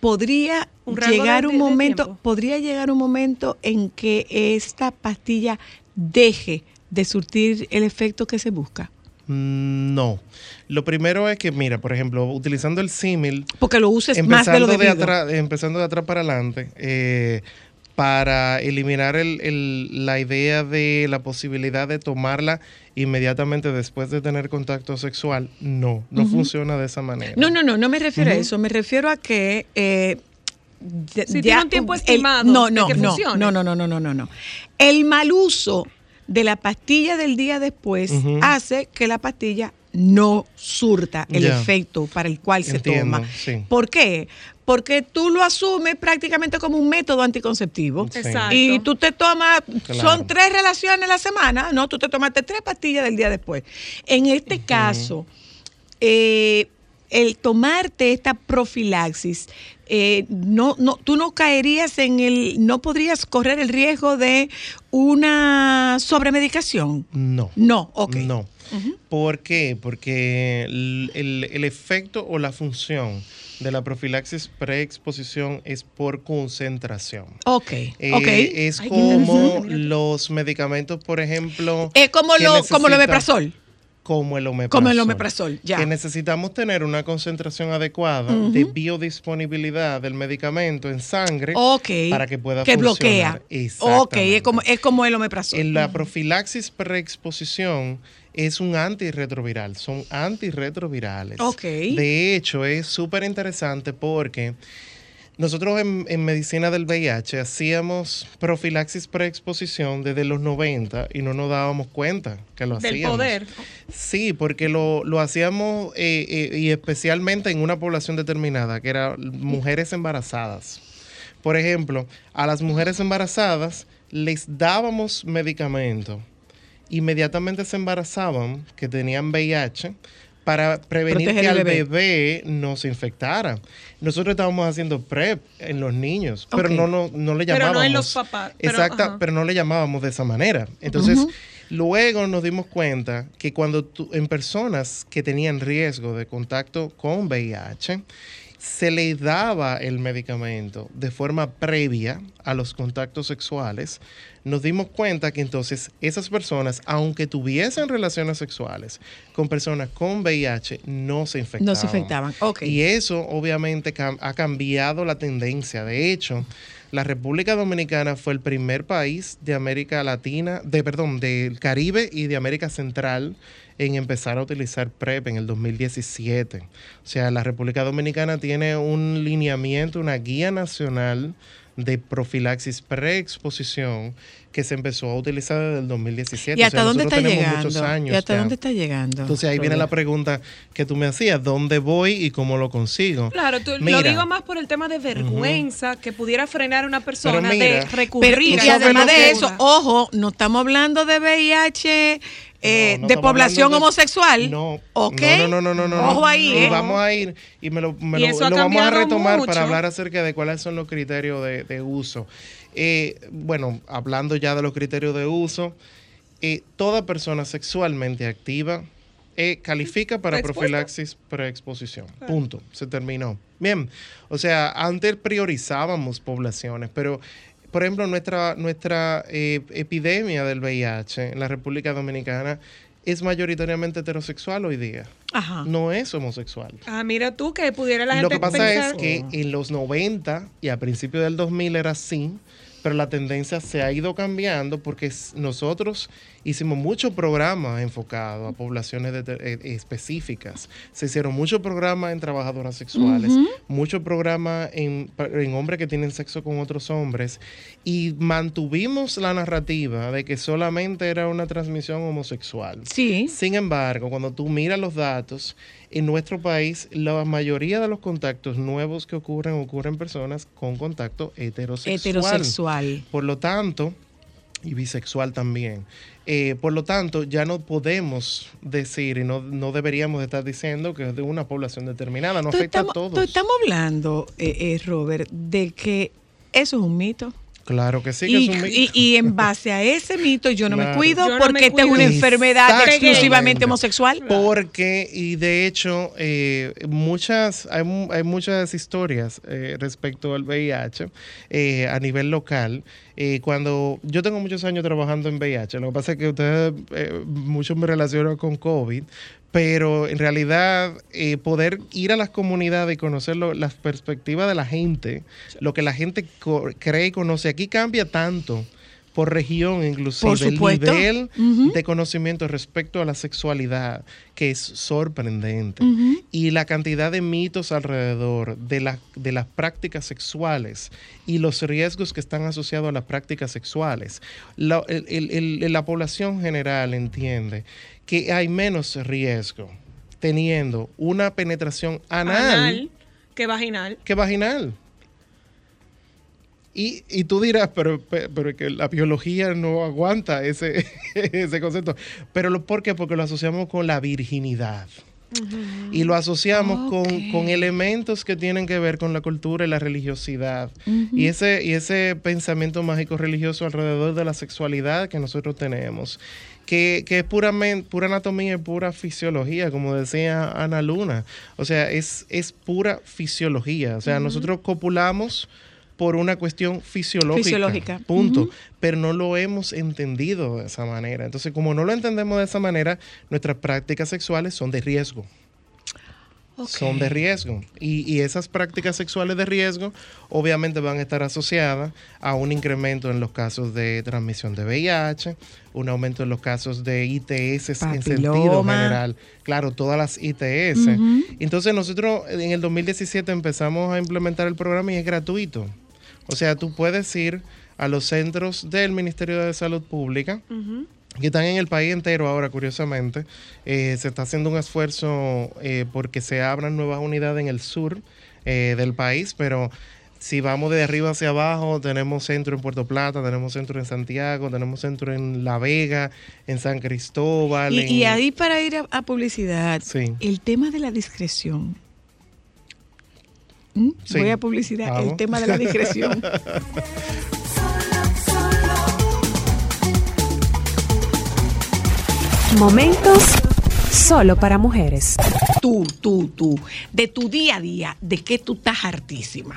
Podría Un llegar de- un momento, podría llegar un momento en que esta pastilla deje de surtir el efecto que se busca. Mm, No. Lo primero es que, mira, por ejemplo, utilizando el símil, Porque lo uses más de lo empezando de, atrás, empezando de atrás para adelante, eh, para eliminar el- el- la idea de la posibilidad de tomarla inmediatamente después de tener contacto sexual, no, no funciona de esa manera. No, no, no, no me refiero a eso. Me refiero a que. eh, Si ya- tiene un tiempo el- estimado no, de no, que no, no, no, no, no, no, no, no. El mal uso de la pastilla del día después hace que la pastilla no surta el efecto para el cual se toma. sí. ¿Por qué? Porque tú lo asumes prácticamente como un método anticonceptivo. Sí. Exacto. Y tú te tomas, Claro. son tres relaciones a la semana, ¿no? Tú te tomaste tres pastillas del día después. En este caso, eh, el tomarte esta profilaxis, eh, no, no, tú no caerías en el, no podrías correr el riesgo de una sobremedicación. No. No, ok. No. ¿Por qué? Porque el, el- el efecto o la función de la profilaxis preexposición es por concentración. Ok, Eh, ok. Es como los medicamentos, por ejemplo. Es como, lo, como el omeprazol. Como el omeprazol. Como el omeprazol, ya. Que necesitamos tener una concentración adecuada de biodisponibilidad del medicamento en sangre para que pueda Que funcionar. bloquea. Ok, es como, es como el omeprazol. En la profilaxis preexposición es un antirretroviral, son antirretrovirales. Ok. De hecho, es súper interesante porque nosotros en, en medicina del VIH hacíamos profilaxis preexposición desde los 90 y no nos dábamos cuenta que lo Del hacíamos. poder. Sí, porque lo, lo hacíamos eh, eh, y especialmente en una población determinada, que eran mujeres embarazadas. Por ejemplo, a las mujeres embarazadas les dábamos medicamento, inmediatamente se embarazaban, que tenían VIH, para prevenir Proteger que al bebé. bebé. no se infectara. Nosotros estábamos haciendo PrEP en los niños, pero no, no, no le Pero no llamábamos. en los papás, pero, Exacta, ajá. pero no le llamábamos de esa manera. Entonces, luego nos dimos cuenta que cuando tú- en personas que tenían riesgo de contacto con VIH, se le daba el medicamento de forma previa a los contactos sexuales, nos dimos cuenta que entonces esas personas, aunque tuviesen relaciones sexuales con personas con VIH, no se infectaban. No se infectaban. Ok. Y eso obviamente ha cambiado la tendencia. De hecho, la República Dominicana fue el primer país de América Latina, de perdón, del Caribe y de América Central en empezar a utilizar PrEP en el 2017. O sea, la República Dominicana tiene un lineamiento, una guía nacional de profilaxis preexposición que se empezó a utilizar desde el 2017. ¿Y O hasta sea, dónde está tenemos llegando? muchos años ¿Y hasta ya. dónde está llegando? Entonces ahí viene la pregunta que tú me hacías, ¿dónde voy y cómo lo consigo? Claro, tú, Mira. lo digo más por el tema de vergüenza que pudiera frenar a una persona mira, de recurrir Pero, y a ¿tú esa sabes además de eso, ojo, no estamos hablando de VIH eh, No, no de población de- homosexual. No, ¿Ok? no, no, no, no, no, no. Ojo ahí, Y ¿eh? vamos a ir, y me lo, me Y lo- eso ha lo vamos a retomar mucho. para hablar acerca de cuáles son los criterios de, de uso. Eh, bueno, hablando ya de los criterios de uso, eh, toda persona sexualmente activa eh, califica para profilaxis preexposición. Punto. Se terminó. Bien. O sea, antes priorizábamos poblaciones, pero por ejemplo, nuestra, nuestra epidemia del VIH en la República Dominicana es mayoritariamente heterosexual hoy día. Ajá. No es homosexual. Ah, mira tú que pudiera la gente Lo que pasa pensar- es que en los 90 y a principios del 2000 era así, pero la tendencia se ha ido cambiando porque nosotros hicimos muchos programas enfocados a poblaciones de- eh, específicas. Se hicieron muchos programas en trabajadoras sexuales, muchos programas en, en hombres que tienen sexo con otros hombres y mantuvimos la narrativa de que solamente era una transmisión homosexual. Sí. Sin embargo, cuando tú miras los datos, en nuestro país la mayoría de los contactos nuevos que ocurren ocurren en personas con contacto heterosexual. Heterosexual. Por lo tanto, y bisexual también. Eh, por lo tanto, ya no podemos decir y no, no deberíamos estar diciendo que es de una población determinada, no afecta a todos. estamos hablando, eh, eh, Robert, de que eso es un mito. Claro que sí, que y, es un mito. y- y en base a ese mito yo no me cuido Yo no porque me esta es una enfermedad exclusivamente homosexual. Porque, y de hecho, eh, muchas, hay, mu- hay muchas historias eh, respecto al VIH eh, a nivel local. Eh, cuando yo tengo muchos años trabajando en VIH, lo que pasa es que ustedes, eh, muchos me relacionan con COVID, pero en realidad eh, poder ir a las comunidades y conocer lo- las perspectivas de la gente, lo que la gente cree y conoce, aquí cambia tanto por región inclusive Por el nivel de conocimiento respecto a la sexualidad que es sorprendente y la cantidad de mitos alrededor de, la- de las prácticas sexuales y los riesgos que están asociados a las prácticas sexuales. La, el- el- el- la población general entiende que hay menos riesgo teniendo una penetración anal, Anal que vaginal. que vaginal. Y, y tú dirás, pero, pe- pero es que la biología no aguanta ese, ese concepto. Pero lo, ¿por qué? Porque lo asociamos con la virginidad. Y lo asociamos con, con elementos que tienen que ver con la cultura y la religiosidad. y, ese, y ese pensamiento mágico religioso alrededor de la sexualidad que nosotros tenemos, que, que es puramente, pura anatomía y pura fisiología, como decía Ana Luna. O sea, es, es pura fisiología. O sea, nosotros copulamos por una cuestión fisiológica. Fisiológica. Punto. Pero no lo hemos entendido de esa manera. Entonces, como no lo entendemos de esa manera, nuestras prácticas sexuales son de riesgo. Son de riesgo. Y, y esas prácticas sexuales de riesgo obviamente van a estar asociadas a un incremento en los casos de transmisión de VIH, un aumento en los casos de ITS en sentido general. Claro, todas las ITS. Entonces nosotros en el 2017 empezamos a implementar el programa y es gratuito. O sea, tú puedes ir a los centros del Ministerio de Salud Pública, que están en el país entero ahora, curiosamente. Eh, se está haciendo un esfuerzo eh, porque se abran nuevas unidades en el sur eh, del país, pero si vamos de arriba hacia abajo, tenemos centro en Puerto Plata, tenemos centro en Santiago, tenemos centro en La Vega, en San Cristóbal. Y, en- y ahí para ir a, a publicidad, Sí. el tema de la discreción. ¿Mm? Sí. Voy a publicidad, Vamos. el tema de la discreción. Momentos solo para mujeres. tú, tú, tú, de tu día a día, de que tú estás hartísima.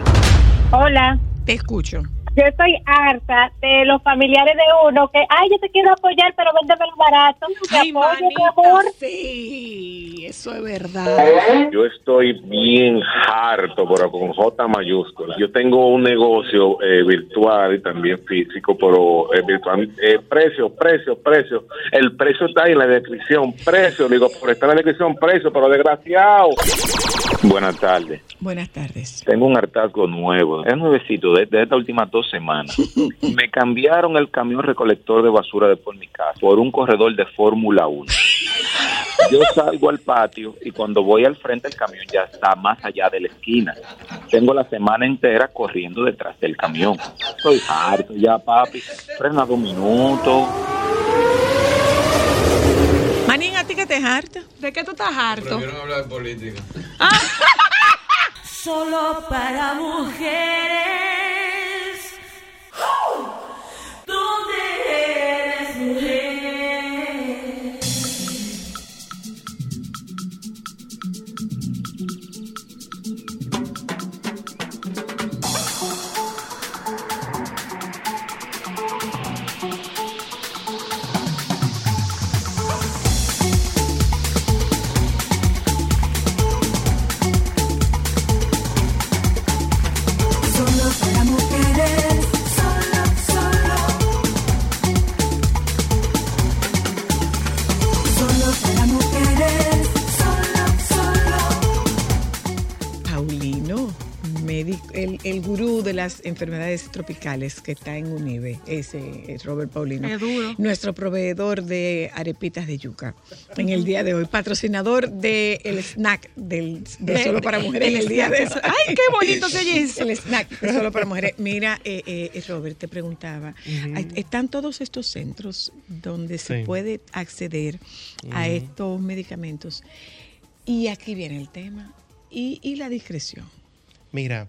Hola. Te escucho. Yo estoy harta de los familiares de uno que, ay, yo te quiero apoyar, pero véndemelo barato. Te Ay, apoyo, manita, amor. sí, eso es verdad. Yo estoy bien harto, pero con J mayúscula. Yo tengo un negocio eh, virtual y también físico, pero eh, virtual. Eh, precio, precio, precio. El precio está ahí en la descripción. Precio, digo, por estar en la descripción, precio, pero desgraciado. Buenas tardes. Buenas tardes. Tengo un hartazgo nuevo, es nuevecito, de, de estas últimas dos semanas. Me cambiaron el camión recolector de basura de por mi casa por un corredor de Fórmula 1. Yo salgo al patio y cuando voy al frente el camión ya está más allá de la esquina. Tengo la semana entera corriendo detrás del camión. Estoy harto ya, papi. Frena dos minutos. Manín, ¿a ti que te harta? ¿De qué tú estás harto? Prefiero hablar de política. Solo para mujeres. ¿Dónde eres mujer? Enfermedades tropicales que está en UNIBE, ese es Robert Paulino. Es duro. Nuestro proveedor de arepitas de yuca en el día de hoy, patrocinador del el snack del, de De- Solo para Mujeres en el día de hoy. snack. Ay, qué bonito se oye eso. El snack de Solo para Mujeres. Mira, eh, eh, Robert, te preguntaba, ¿están todos estos centros donde se Sí. puede acceder a estos medicamentos? Y aquí viene el tema. Y, y la discreción. Mira,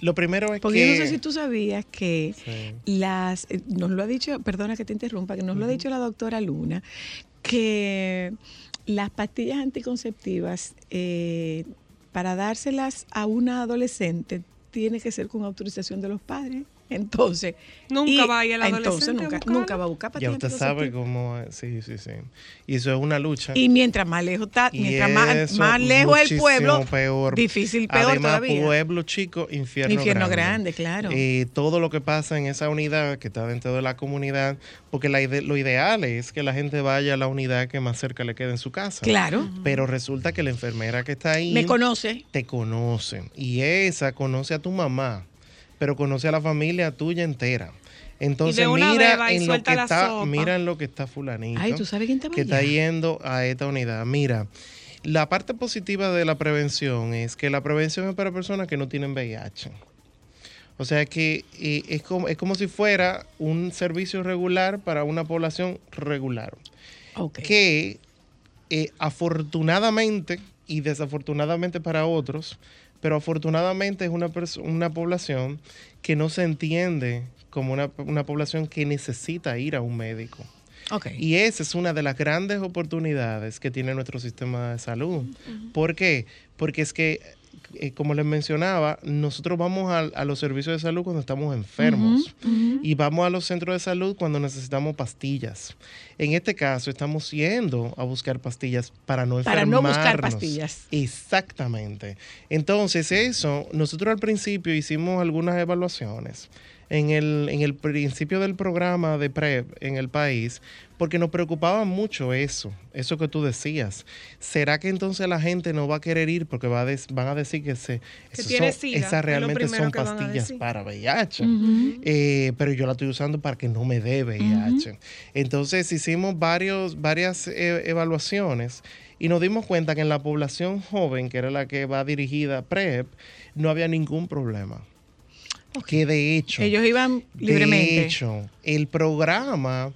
lo primero es Porque que... yo no sé si tú sabías que Sí. las, eh, nos lo ha dicho, perdona que te interrumpa, que nos lo ha dicho la doctora Luna, que las pastillas anticonceptivas, eh, para dárselas a una adolescente, tiene que ser con autorización de los padres. Entonces, Nunca va a ir el entonces adolescente a nunca, nunca va a buscar Ya pastillas usted sabe cómo... es. Sí, sí, sí. Y eso es una lucha. Y mientras más lejos está, Y mientras más, más lejos el pueblo, peor. difícil, peor Además, todavía. pueblo chico, infierno, Infierno grande, claro. Eh, todo lo que pasa en esa unidad que está dentro de la comunidad, porque la ide- lo ideal es que la gente vaya a la unidad que más cerca le quede en su casa. Claro. Pero resulta que la enfermera que está ahí Me conoce. te conoce. Y esa conoce a tu mamá, pero conoce a la familia tuya entera. Entonces mira en lo que está, mira en lo que está fulanito. Ay, ¿tú sabes quién estaba que está yendo a esta unidad. Mira, la parte positiva de la prevención es que la prevención es para personas que no tienen VIH. O sea que eh, es, como, es como si fuera un servicio regular para una población regular. Ok. Que eh, afortunadamente y desafortunadamente para otros, pero afortunadamente es una, una población que no se entiende como una, una población que necesita ir a un médico. Y esa es una de las grandes oportunidades que tiene nuestro sistema de salud. ¿Por qué? Porque es que, eh, como les mencionaba, nosotros vamos a, a los servicios de salud cuando estamos enfermos y vamos a los centros de salud cuando necesitamos pastillas. En este caso, estamos yendo a buscar pastillas para no Para no buscar enfermarnos. pastillas. Exactamente. Entonces, eso, nosotros al principio hicimos algunas evaluaciones en el, en el principio del programa de PrEP en el país, porque nos preocupaba mucho eso, eso que tú decías. ¿Será que entonces la gente no va a querer ir porque va a des- van a decir que, se, Que esos tiene son- sida, es lo esas realmente son pastillas para VIH? Eh, pero yo la estoy usando para que no me dé VIH. Entonces hicimos varios, varias eh, evaluaciones y nos dimos cuenta que en la población joven, que era la que va dirigida a PrEP, no había ningún problema. Que de hecho, Ellos iban libremente. de hecho, el programa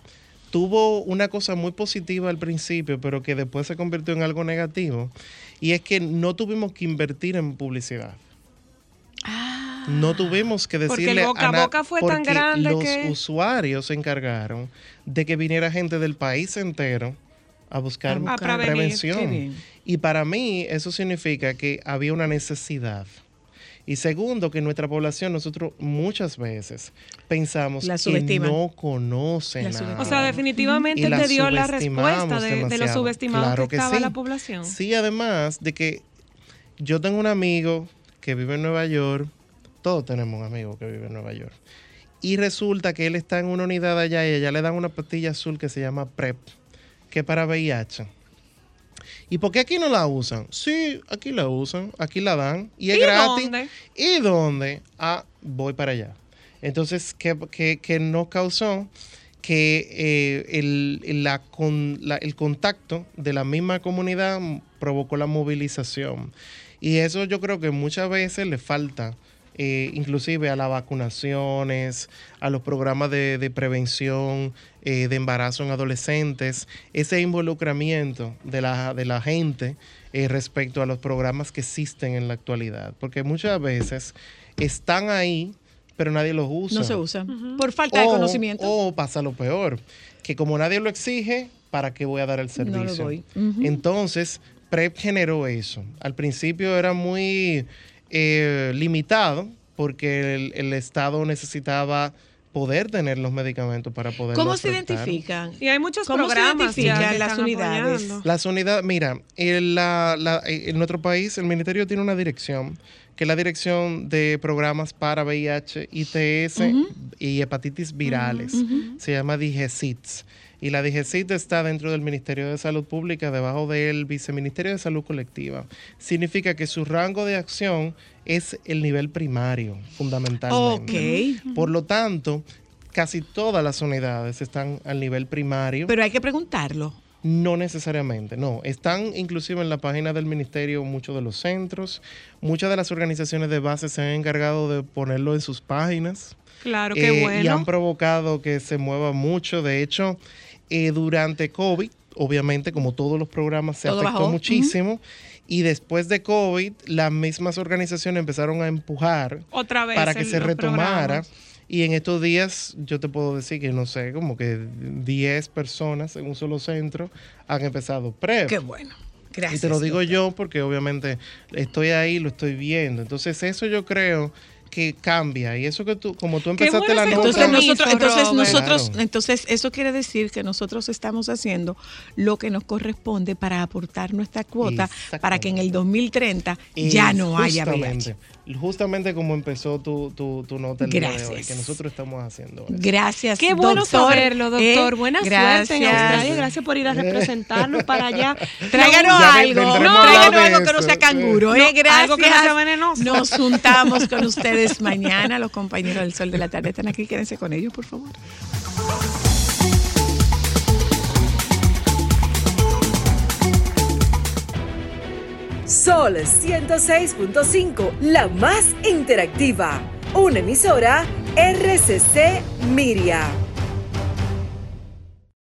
tuvo una cosa muy positiva al principio, pero que después se convirtió en algo negativo, y es que no tuvimos que invertir en publicidad. No tuvimos que Ah. Porque el decirle boca a boca fue tan porque grande los que- usuarios se encargaron de que viniera gente del país entero a buscar, A buscar. A prevenir. prevención. Y para mí eso significa que había una necesidad. Y segundo, que nuestra población, nosotros muchas veces pensamos La que no conoce La nada. O sea, definitivamente te dio la respuesta de, de lo subestimado Claro que que estaba sí. la población. Sí, además de que yo tengo un amigo que vive en Nueva York, todos tenemos un amigo que vive en Nueva York, y resulta que él está en una unidad allá y allá le dan una pastilla azul que se llama PrEP, que es para VIH. ¿Y por qué aquí no la usan? Sí, aquí la usan, aquí la dan y es ¿Y gratis. dónde? ¿Y dónde? Ah, voy para allá. Entonces, ¿qué, qué- qué nos causó? Que eh, el, la con- la- el contacto de la misma comunidad provocó la movilización. Y eso yo creo que muchas veces le falta, eh, inclusive a las vacunaciones, a los programas de, de prevención eh, de embarazo en adolescentes, ese involucramiento de la, de la gente eh, respecto a los programas que existen en la actualidad. Porque muchas veces están ahí, pero nadie los usa. No se usa. Por falta de conocimiento. O pasa lo peor, que como nadie lo exige, ¿para qué voy a dar el servicio? No lo doy. Entonces, PrEP generó eso. Al principio era muy eh, limitado porque el, el Estado necesitaba poder tener los medicamentos para poder ¿Cómo se identifican? Y hay muchos ¿Cómo se programas ya identifican que las están unidades? apoyando. Las unidades, mira, en, la- la- en nuestro país el ministerio tiene una dirección, que es la dirección de programas para VIH, ITS y hepatitis virales. Se llama DIGESITS. Y la DGCIT está dentro del Ministerio de Salud Pública, debajo del Viceministerio de Salud Colectiva. Significa que su rango de acción es el nivel primario, fundamentalmente. Ok. Por lo tanto, casi todas las unidades están al nivel primario. Pero hay que preguntarlo. No necesariamente, no. Están inclusive en la página del ministerio muchos de los centros. Muchas de las organizaciones de base se han encargado de ponerlo en sus páginas. Claro, qué Eh, Y bueno. han provocado que se mueva mucho. De hecho, eh, durante COVID, obviamente, como todos los programas, se Todo afectó bajó. muchísimo. Y después de COVID, las mismas organizaciones empezaron a empujar Otra vez para que se retomara. programas. Y en estos días, yo te puedo decir que no sé, como que 10 personas en un solo centro han empezado PrEP. Qué bueno. Gracias. Y te lo digo doctor. yo porque obviamente estoy ahí, lo estoy viendo. Entonces eso yo creo que cambia. Y eso que tú, como tú empezaste bueno la nota... Entonces nosotros, entonces nosotros, Claro. entonces eso quiere decir que nosotros estamos haciendo lo que nos corresponde para aportar nuestra cuota para que en el 2030 ya no haya VIH. justamente, Justamente como empezó tu, tu, tu nota el día de hoy, Gracias. que nosotros estamos haciendo. eso. Gracias. Qué bueno doctor. saberlo, doctor. Eh, Buena gracias. suerte en Australia. Gracias por ir a representarnos para allá. Tráiganos algo, a tráiganos algo que no sea sí. canguro, No, eh, gracias. algo que no sea venenoso. Nos juntamos con ustedes mañana, los compañeros del Sol de la Tarde están aquí, quédense con ellos, por favor. Sol 106.5, la más interactiva. Una emisora RCC Miria.